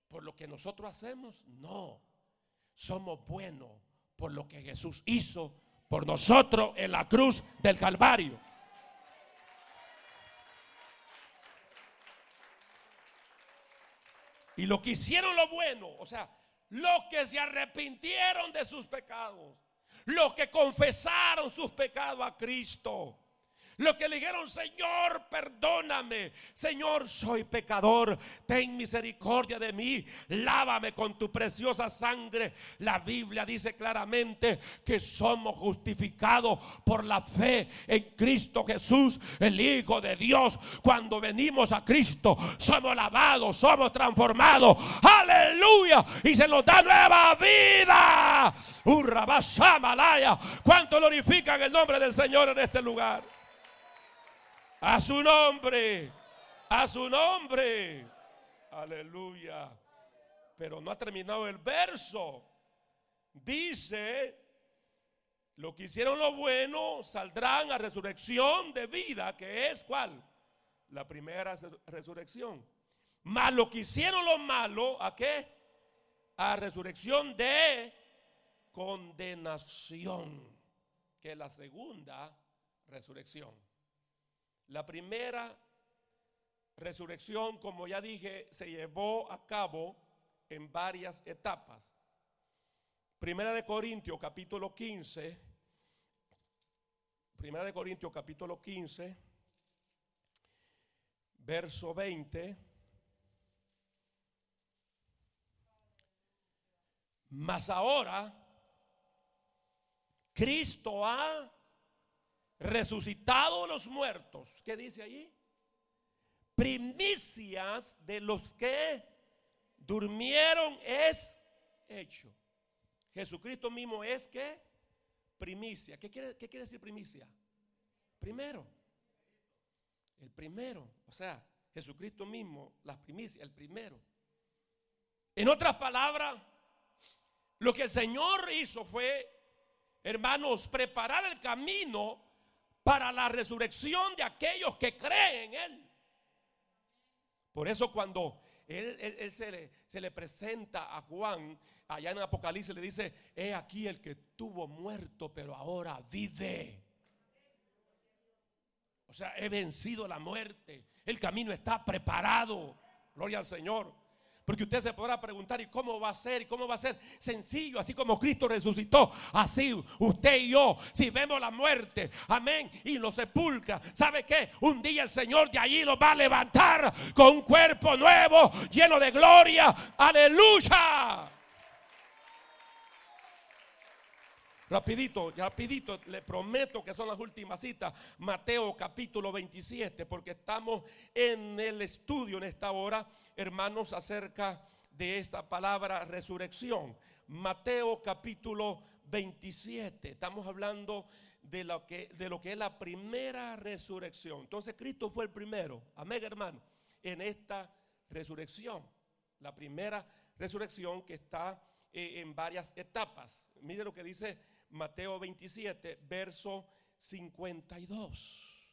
Por lo que nosotros hacemos, no. Somos buenos por lo que Jesús hizo por nosotros en la cruz del Calvario. Y lo que hicieron lo bueno, o sea, los que se arrepintieron de sus pecados, los que confesaron sus pecados a Cristo, los que le dijeron, Señor, perdóname. Señor, soy pecador. Ten misericordia de mí. Lávame con tu preciosa sangre. La Biblia dice claramente que somos justificados por la fe en Cristo Jesús, el Hijo de Dios. Cuando venimos a Cristo, somos lavados, somos transformados. Aleluya. Y se nos da nueva vida. Malaya. ¿Cuánto glorifican el nombre del Señor en este lugar? A su nombre. A su nombre. Aleluya. Pero no ha terminado el verso. Dice, lo que hicieron lo bueno saldrán a resurrección de vida, que es cuál? La primera resurrección. Mas lo que hicieron lo malo, ¿a qué? A resurrección de condenación, que es la segunda resurrección. La primera resurrección, como ya dije, se llevó a cabo en varias etapas. Primera de Corintios capítulo 15. Primera de Corintios capítulo 15, verso 20. Mas ahora Cristo ha resucitado los muertos. ¿Qué dice allí? Primicias de los que durmieron es hecho. Jesucristo mismo es que primicia. ¿Qué quiere, ¿Qué quiere decir primicia? Primero. El primero. O sea, Jesucristo mismo, las primicias, el primero. En otras palabras, lo que el Señor hizo fue, hermanos, preparar el camino para la resurrección de aquellos que creen en Él. Por eso cuando él, se, le, se, le, presenta a Juan allá en Apocalipsis, le dice, he aquí el que tuvo muerto, pero ahora vive. O sea, he vencido la muerte. El camino está preparado. Gloria al Señor. Porque usted se podrá preguntar, ¿y cómo va a ser? ¿Y cómo va a ser? Sencillo, así como Cristo resucitó, así usted y yo, si vemos la muerte, amén, y lo sepulcra, ¿sabe qué? Un día el Señor de allí nos va a levantar con un cuerpo nuevo, lleno de gloria. Aleluya. Rapidito, rapidito, le prometo que son las últimas citas. Mateo capítulo 27, porque estamos en el estudio en esta hora, hermanos, acerca de esta palabra resurrección. Mateo capítulo 27. Estamos hablando de lo que, de lo que es la primera resurrección. Entonces Cristo fue el primero, amén hermano, en esta resurrección. La primera resurrección que está eh, en varias etapas. Mire lo que dice Mateo 27, verso 52.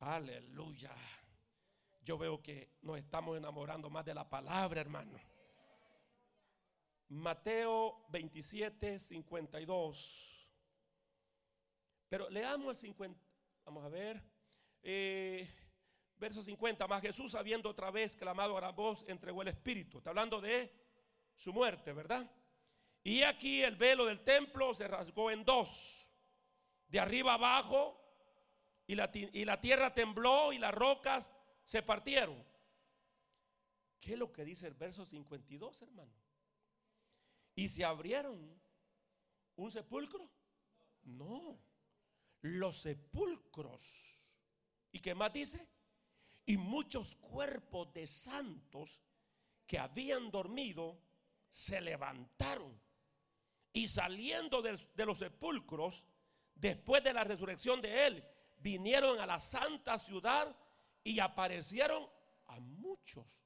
Aleluya. Yo veo que nos estamos enamorando más de la palabra, hermano. Mateo 27, 52. Pero leamos el 50. Vamos a ver. Eh, verso 50. Más Jesús, habiendo otra vez clamado a la voz, entregó el Espíritu. Está hablando de su muerte, ¿verdad? Y aquí el velo del templo se rasgó en dos, de arriba abajo, y la, tierra tembló y las rocas se partieron. ¿Qué es lo que dice el verso 52, hermano? ¿Y se abrieron un sepulcro? No, los sepulcros. ¿Y qué más dice? Y muchos cuerpos de santos que habían dormido se levantaron y saliendo de, los sepulcros, después de la resurrección de él, vinieron a la santa ciudad y aparecieron a muchos.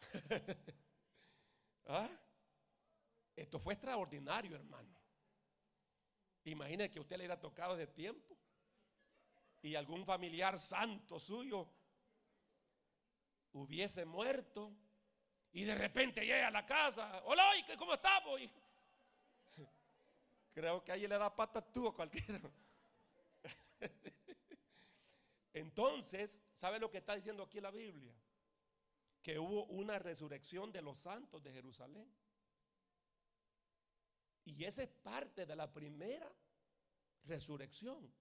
¿Ah? Esto fue extraordinario, hermano. Imagine que usted le haya tocado de tiempo y algún familiar santo suyo hubiese muerto y de repente llega a la casa, hola, ¿cómo estamos? creo que ahí le da pata tú a cualquiera. Entonces, ¿sabe lo que está diciendo aquí la Biblia? Que hubo una resurrección de los santos de Jerusalén. Y esa es parte de la primera resurrección,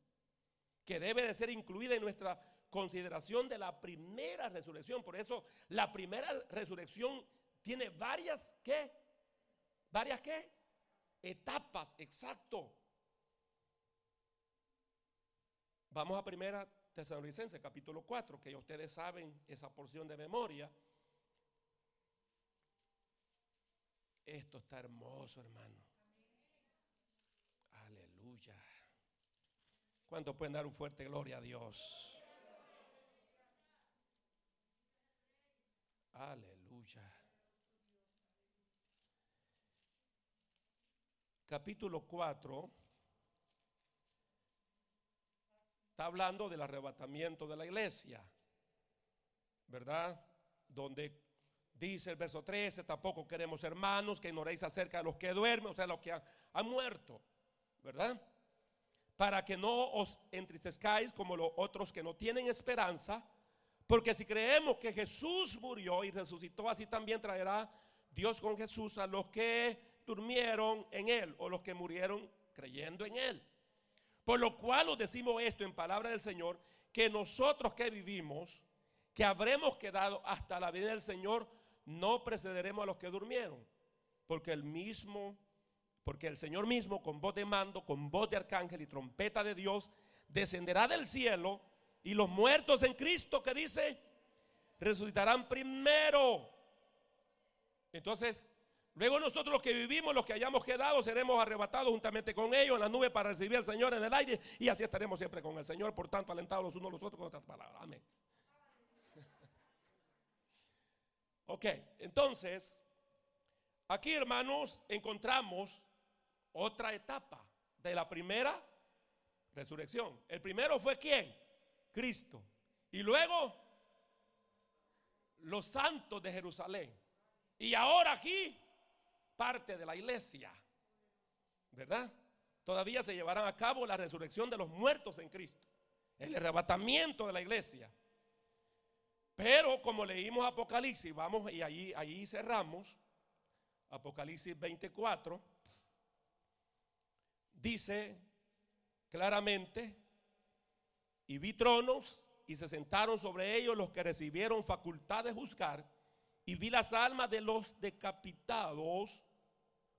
que debe de ser incluida en nuestra consideración de la primera resurrección. Por eso la primera resurrección tiene varias, ¿qué? ¿Varias qué? Etapas, exacto. Vamos a primera Tesalonicense, capítulo 4, que ustedes saben esa porción de memoria. Esto está hermoso, hermano. Aleluya. ¿Cuánto pueden dar un fuerte gloria a Dios? Aleluya. Capítulo 4 está hablando del arrebatamiento de la iglesia, ¿verdad? Donde dice el verso 13, tampoco queremos hermanos que ignoréis acerca de los que duermen, o sea, los que han, han muerto, ¿verdad? Para que no os entristezcáis como los otros que no tienen esperanza. Porque si creemos que Jesús murió y resucitó, así también traerá Dios con Jesús a los que durmieron en Él o los que murieron creyendo en Él. Por lo cual os decimos esto en palabra del Señor, que nosotros que vivimos, que habremos quedado hasta la vida del Señor, no precederemos a los que durmieron. Porque el mismo, porque el Señor mismo con voz de mando, con voz de arcángel y trompeta de Dios, descenderá del cielo y los muertos en Cristo que dice, resucitarán primero. Entonces, luego nosotros los que vivimos, los que hayamos quedado, seremos arrebatados juntamente con ellos en la nube para recibir al Señor en el aire y así estaremos siempre con el Señor. Por tanto, alentados los unos a los otros con otras palabras. Amén. ok, entonces, aquí hermanos, encontramos otra etapa de la primera resurrección. El primero fue quién? Cristo. Y luego los santos de Jerusalén. Y ahora aquí parte de la iglesia. ¿Verdad? Todavía se llevarán a cabo la resurrección de los muertos en Cristo. El arrebatamiento de la iglesia. Pero como leímos Apocalipsis, vamos y ahí, cerramos. Apocalipsis 24. Dice claramente, y vi tronos y se sentaron sobre ellos los que recibieron facultad de juzgar, y vi las almas de los decapitados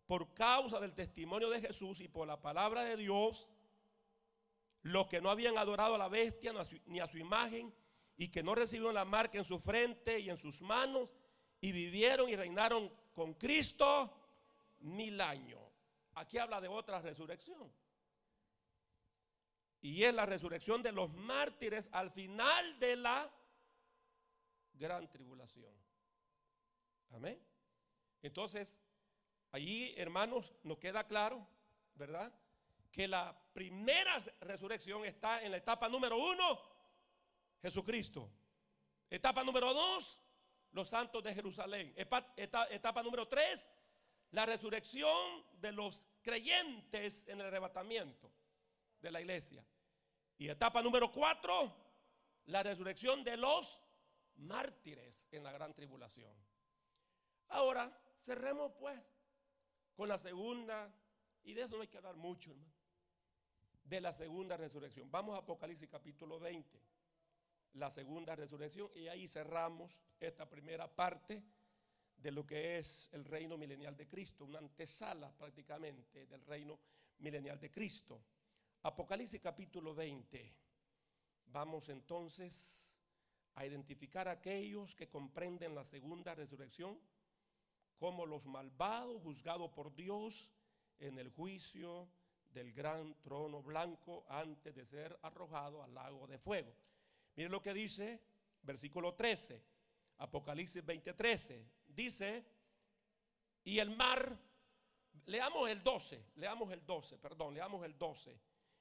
por causa del testimonio de Jesús y por la palabra de Dios, los que no habían adorado a la bestia ni a su imagen y que no recibieron la marca en su frente y en sus manos y vivieron y reinaron con Cristo mil años. Aquí habla de otra resurrección. Y es la resurrección de los mártires al final de la gran tribulación. Amén. Entonces, allí, hermanos, nos queda claro, ¿verdad? Que la primera resurrección está en la etapa número uno, Jesucristo. Etapa número dos, los santos de Jerusalén. Etapa, número tres, la resurrección de los creyentes en el arrebatamiento de la iglesia. Y etapa número cuatro, la resurrección de los mártires en la gran tribulación. Ahora, cerremos pues con la segunda, y de eso no hay que hablar mucho, hermano, de la segunda resurrección. Vamos a Apocalipsis capítulo 20, la segunda resurrección, y ahí cerramos esta primera parte de lo que es el reino milenial de Cristo, una antesala prácticamente del reino milenial de Cristo. Apocalipsis capítulo 20. Vamos entonces a identificar a aquellos que comprenden la segunda resurrección como los malvados juzgados por Dios en el juicio del gran trono blanco antes de ser arrojado al lago de fuego. Miren lo que dice versículo 13, Apocalipsis 20:13. Dice, y el mar, leamos el 12, leamos el 12, perdón, leamos el 12.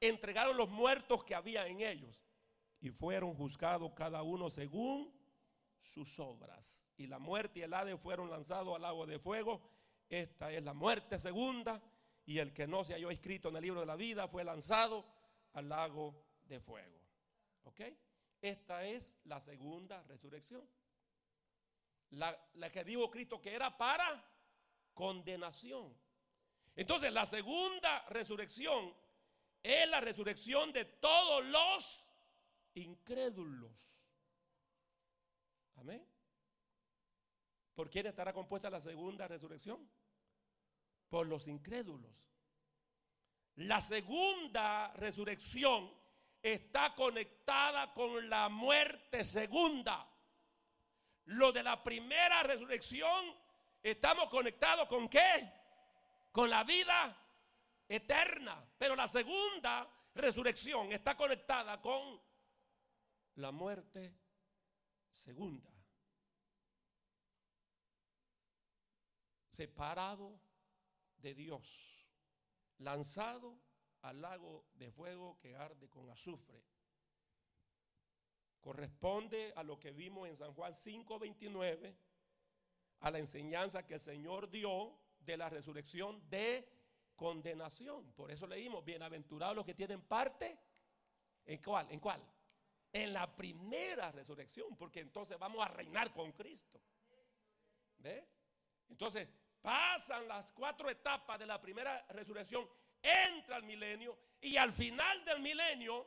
entregaron los muertos que había en ellos y fueron juzgados cada uno según sus obras. Y la muerte y el Hades fueron lanzados al lago de fuego. Esta es la muerte segunda. Y el que no se halló escrito en el libro de la vida fue lanzado al lago de fuego. ¿Ok? Esta es la segunda resurrección. La, la que dijo Cristo que era para condenación. Entonces la segunda resurrección es la resurrección de todos los incrédulos. Amén. ¿Por quién estará compuesta la segunda resurrección? Por los incrédulos. La segunda resurrección está conectada con la muerte segunda. Lo de la primera resurrección, estamos conectados con qué? Con la vida eterna. Pero la segunda resurrección está conectada con la muerte segunda. Separado de Dios, lanzado al lago de fuego que arde con azufre. Corresponde a lo que vimos en San Juan 5:29, a la enseñanza que el Señor dio de la resurrección de condenación. Por eso leímos, bienaventurados los que tienen parte. ¿En cuál? ¿En cuál? En la primera resurrección, porque entonces vamos a reinar con Cristo. ¿Ve? Entonces, pasan las cuatro etapas de la primera resurrección, entra el milenio y al final del milenio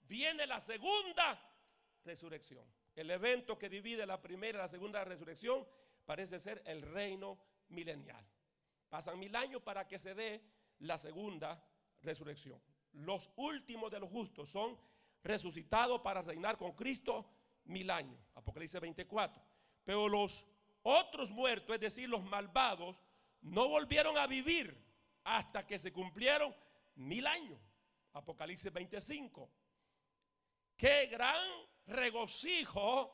viene la segunda resurrección. El evento que divide la primera y la segunda resurrección parece ser el reino milenial. Pasan mil años para que se dé la segunda resurrección. Los últimos de los justos son resucitados para reinar con Cristo mil años. Apocalipsis 24. Pero los otros muertos, es decir, los malvados, no volvieron a vivir hasta que se cumplieron mil años. Apocalipsis 25. Qué gran regocijo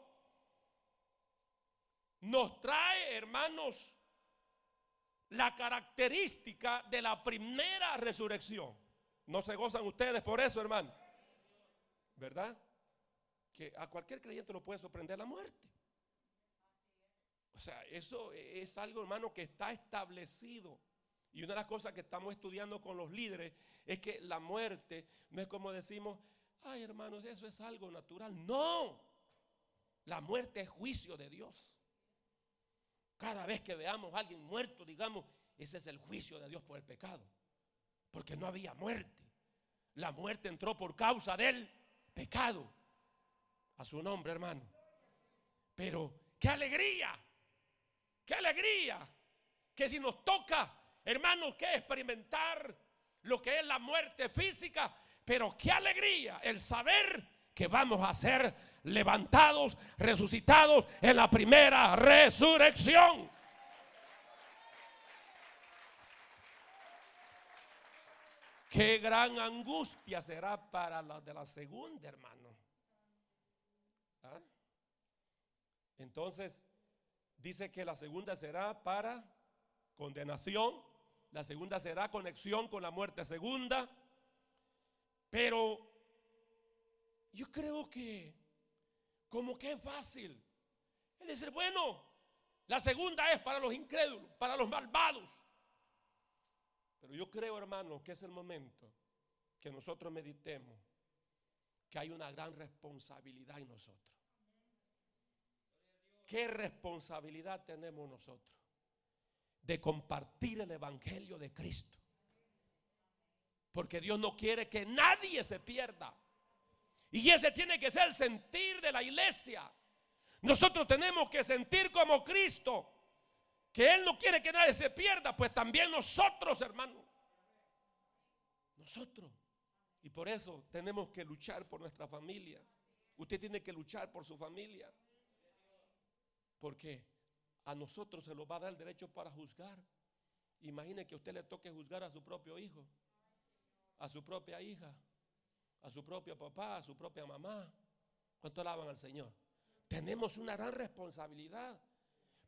nos trae, hermanos, la característica de la primera resurrección. ¿No se gozan ustedes por eso, hermano? ¿Verdad? Que a cualquier creyente lo puede sorprender la muerte. O sea, eso es algo, hermano, que está establecido. Y una de las cosas que estamos estudiando con los líderes es que la muerte no es como decimos, ay hermanos, eso es algo natural. No, la muerte es juicio de Dios. Cada vez que veamos a alguien muerto, digamos, ese es el juicio de Dios por el pecado. Porque no había muerte. La muerte entró por causa del pecado. A su nombre, hermano. Pero, qué alegría. Qué alegría. Que si nos toca, hermanos, que experimentar lo que es la muerte física, pero qué alegría el saber que vamos a ser levantados, resucitados en la primera resurrección. Qué gran angustia será para la de la segunda, hermano. ¿Ah? Entonces, dice que la segunda será para condenación, la segunda será conexión con la muerte segunda, pero yo creo que como que es fácil. Es decir, bueno, la segunda es para los incrédulos, para los malvados. Pero yo creo, hermano, que es el momento que nosotros meditemos que hay una gran responsabilidad en nosotros. ¿Qué responsabilidad tenemos nosotros? De compartir el Evangelio de Cristo. Porque Dios no quiere que nadie se pierda. Y ese tiene que ser el sentir de la iglesia. Nosotros tenemos que sentir como Cristo. Que Él no quiere que nadie se pierda. Pues también nosotros, hermano. Nosotros. Y por eso tenemos que luchar por nuestra familia. Usted tiene que luchar por su familia. Porque a nosotros se nos va a dar el derecho para juzgar. Imagine que a usted le toque juzgar a su propio hijo a su propia hija, a su propio papá, a su propia mamá. ¿Cuánto alaban al Señor? Tenemos una gran responsabilidad.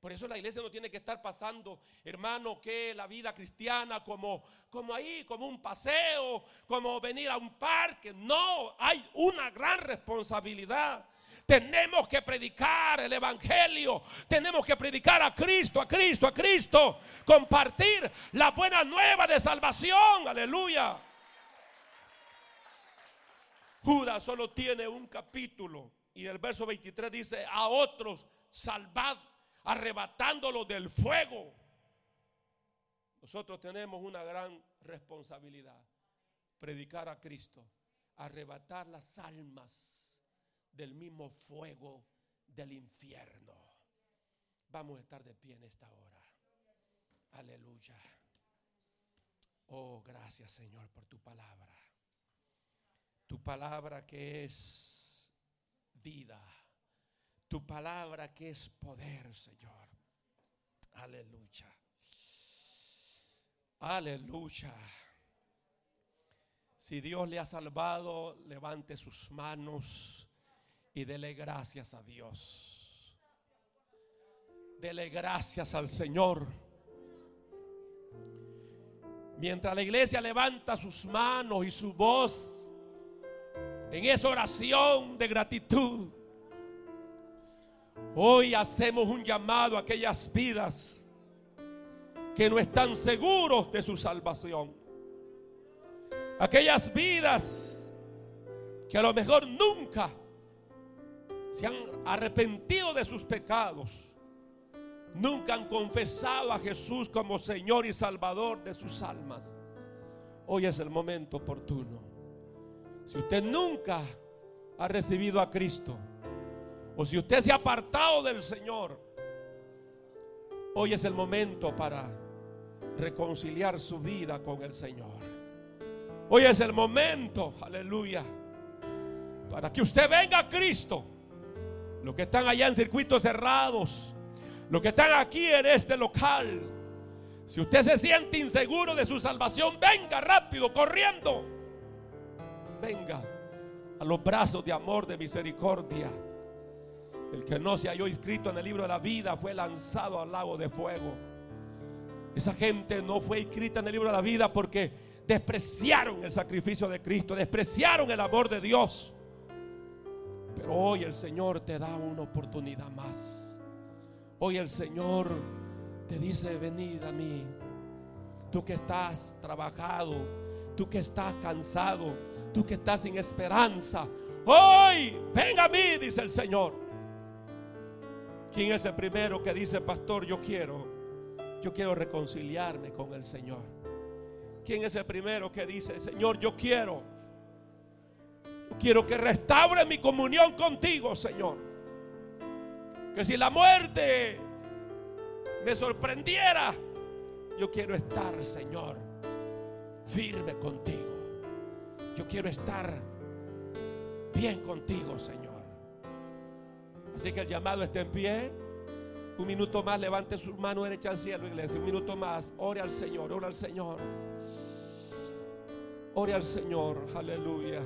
Por eso la iglesia no tiene que estar pasando, hermano, que la vida cristiana como, como ahí, como un paseo, como venir a un parque. No, hay una gran responsabilidad. Tenemos que predicar el Evangelio. Tenemos que predicar a Cristo, a Cristo, a Cristo. Compartir la buena nueva de salvación. Aleluya. Judas solo tiene un capítulo y el verso 23 dice, a otros salvad, arrebatándolos del fuego. Nosotros tenemos una gran responsabilidad, predicar a Cristo, arrebatar las almas del mismo fuego del infierno. Vamos a estar de pie en esta hora. Aleluya. Oh, gracias Señor por tu palabra tu palabra que es vida, tu palabra que es poder, Señor. Aleluya. Aleluya. Si Dios le ha salvado, levante sus manos y dele gracias a Dios. Dele gracias al Señor. Mientras la iglesia levanta sus manos y su voz, en esa oración de gratitud, hoy hacemos un llamado a aquellas vidas que no están seguros de su salvación. Aquellas vidas que a lo mejor nunca se han arrepentido de sus pecados. nunca han confesado a Jesús como Señor y Salvador de sus almas. Hoy es el momento oportuno. Si usted nunca ha recibido a Cristo, o si usted se ha apartado del Señor, hoy es el momento para reconciliar su vida con el Señor. Hoy es el momento, aleluya, para que usted venga a Cristo. Los que están allá en circuitos cerrados, los que están aquí en este local, si usted se siente inseguro de su salvación, venga rápido, corriendo. Venga a los brazos de amor, de misericordia. El que no se halló inscrito en el libro de la vida fue lanzado al lago de fuego. Esa gente no fue inscrita en el libro de la vida porque despreciaron el sacrificio de Cristo, despreciaron el amor de Dios. Pero hoy el Señor te da una oportunidad más. Hoy el Señor te dice, venid a mí. Tú que estás trabajado, tú que estás cansado, tú que estás sin esperanza. Hoy, ven a mí, dice el Señor. ¿Quién es el primero que dice, pastor, yo quiero, yo quiero reconciliarme con el Señor? ¿Quién es el primero que dice, Señor, yo quiero, yo quiero que restaure mi comunión contigo, Señor? Que si la muerte me sorprendiera, yo quiero estar, Señor, firme contigo. Yo quiero estar bien contigo, Señor. Así que el llamado está en pie. Un minuto más, levante su mano derecha al cielo, iglesia. Un minuto más, ore al Señor, ore al Señor. Ore al Señor, aleluya.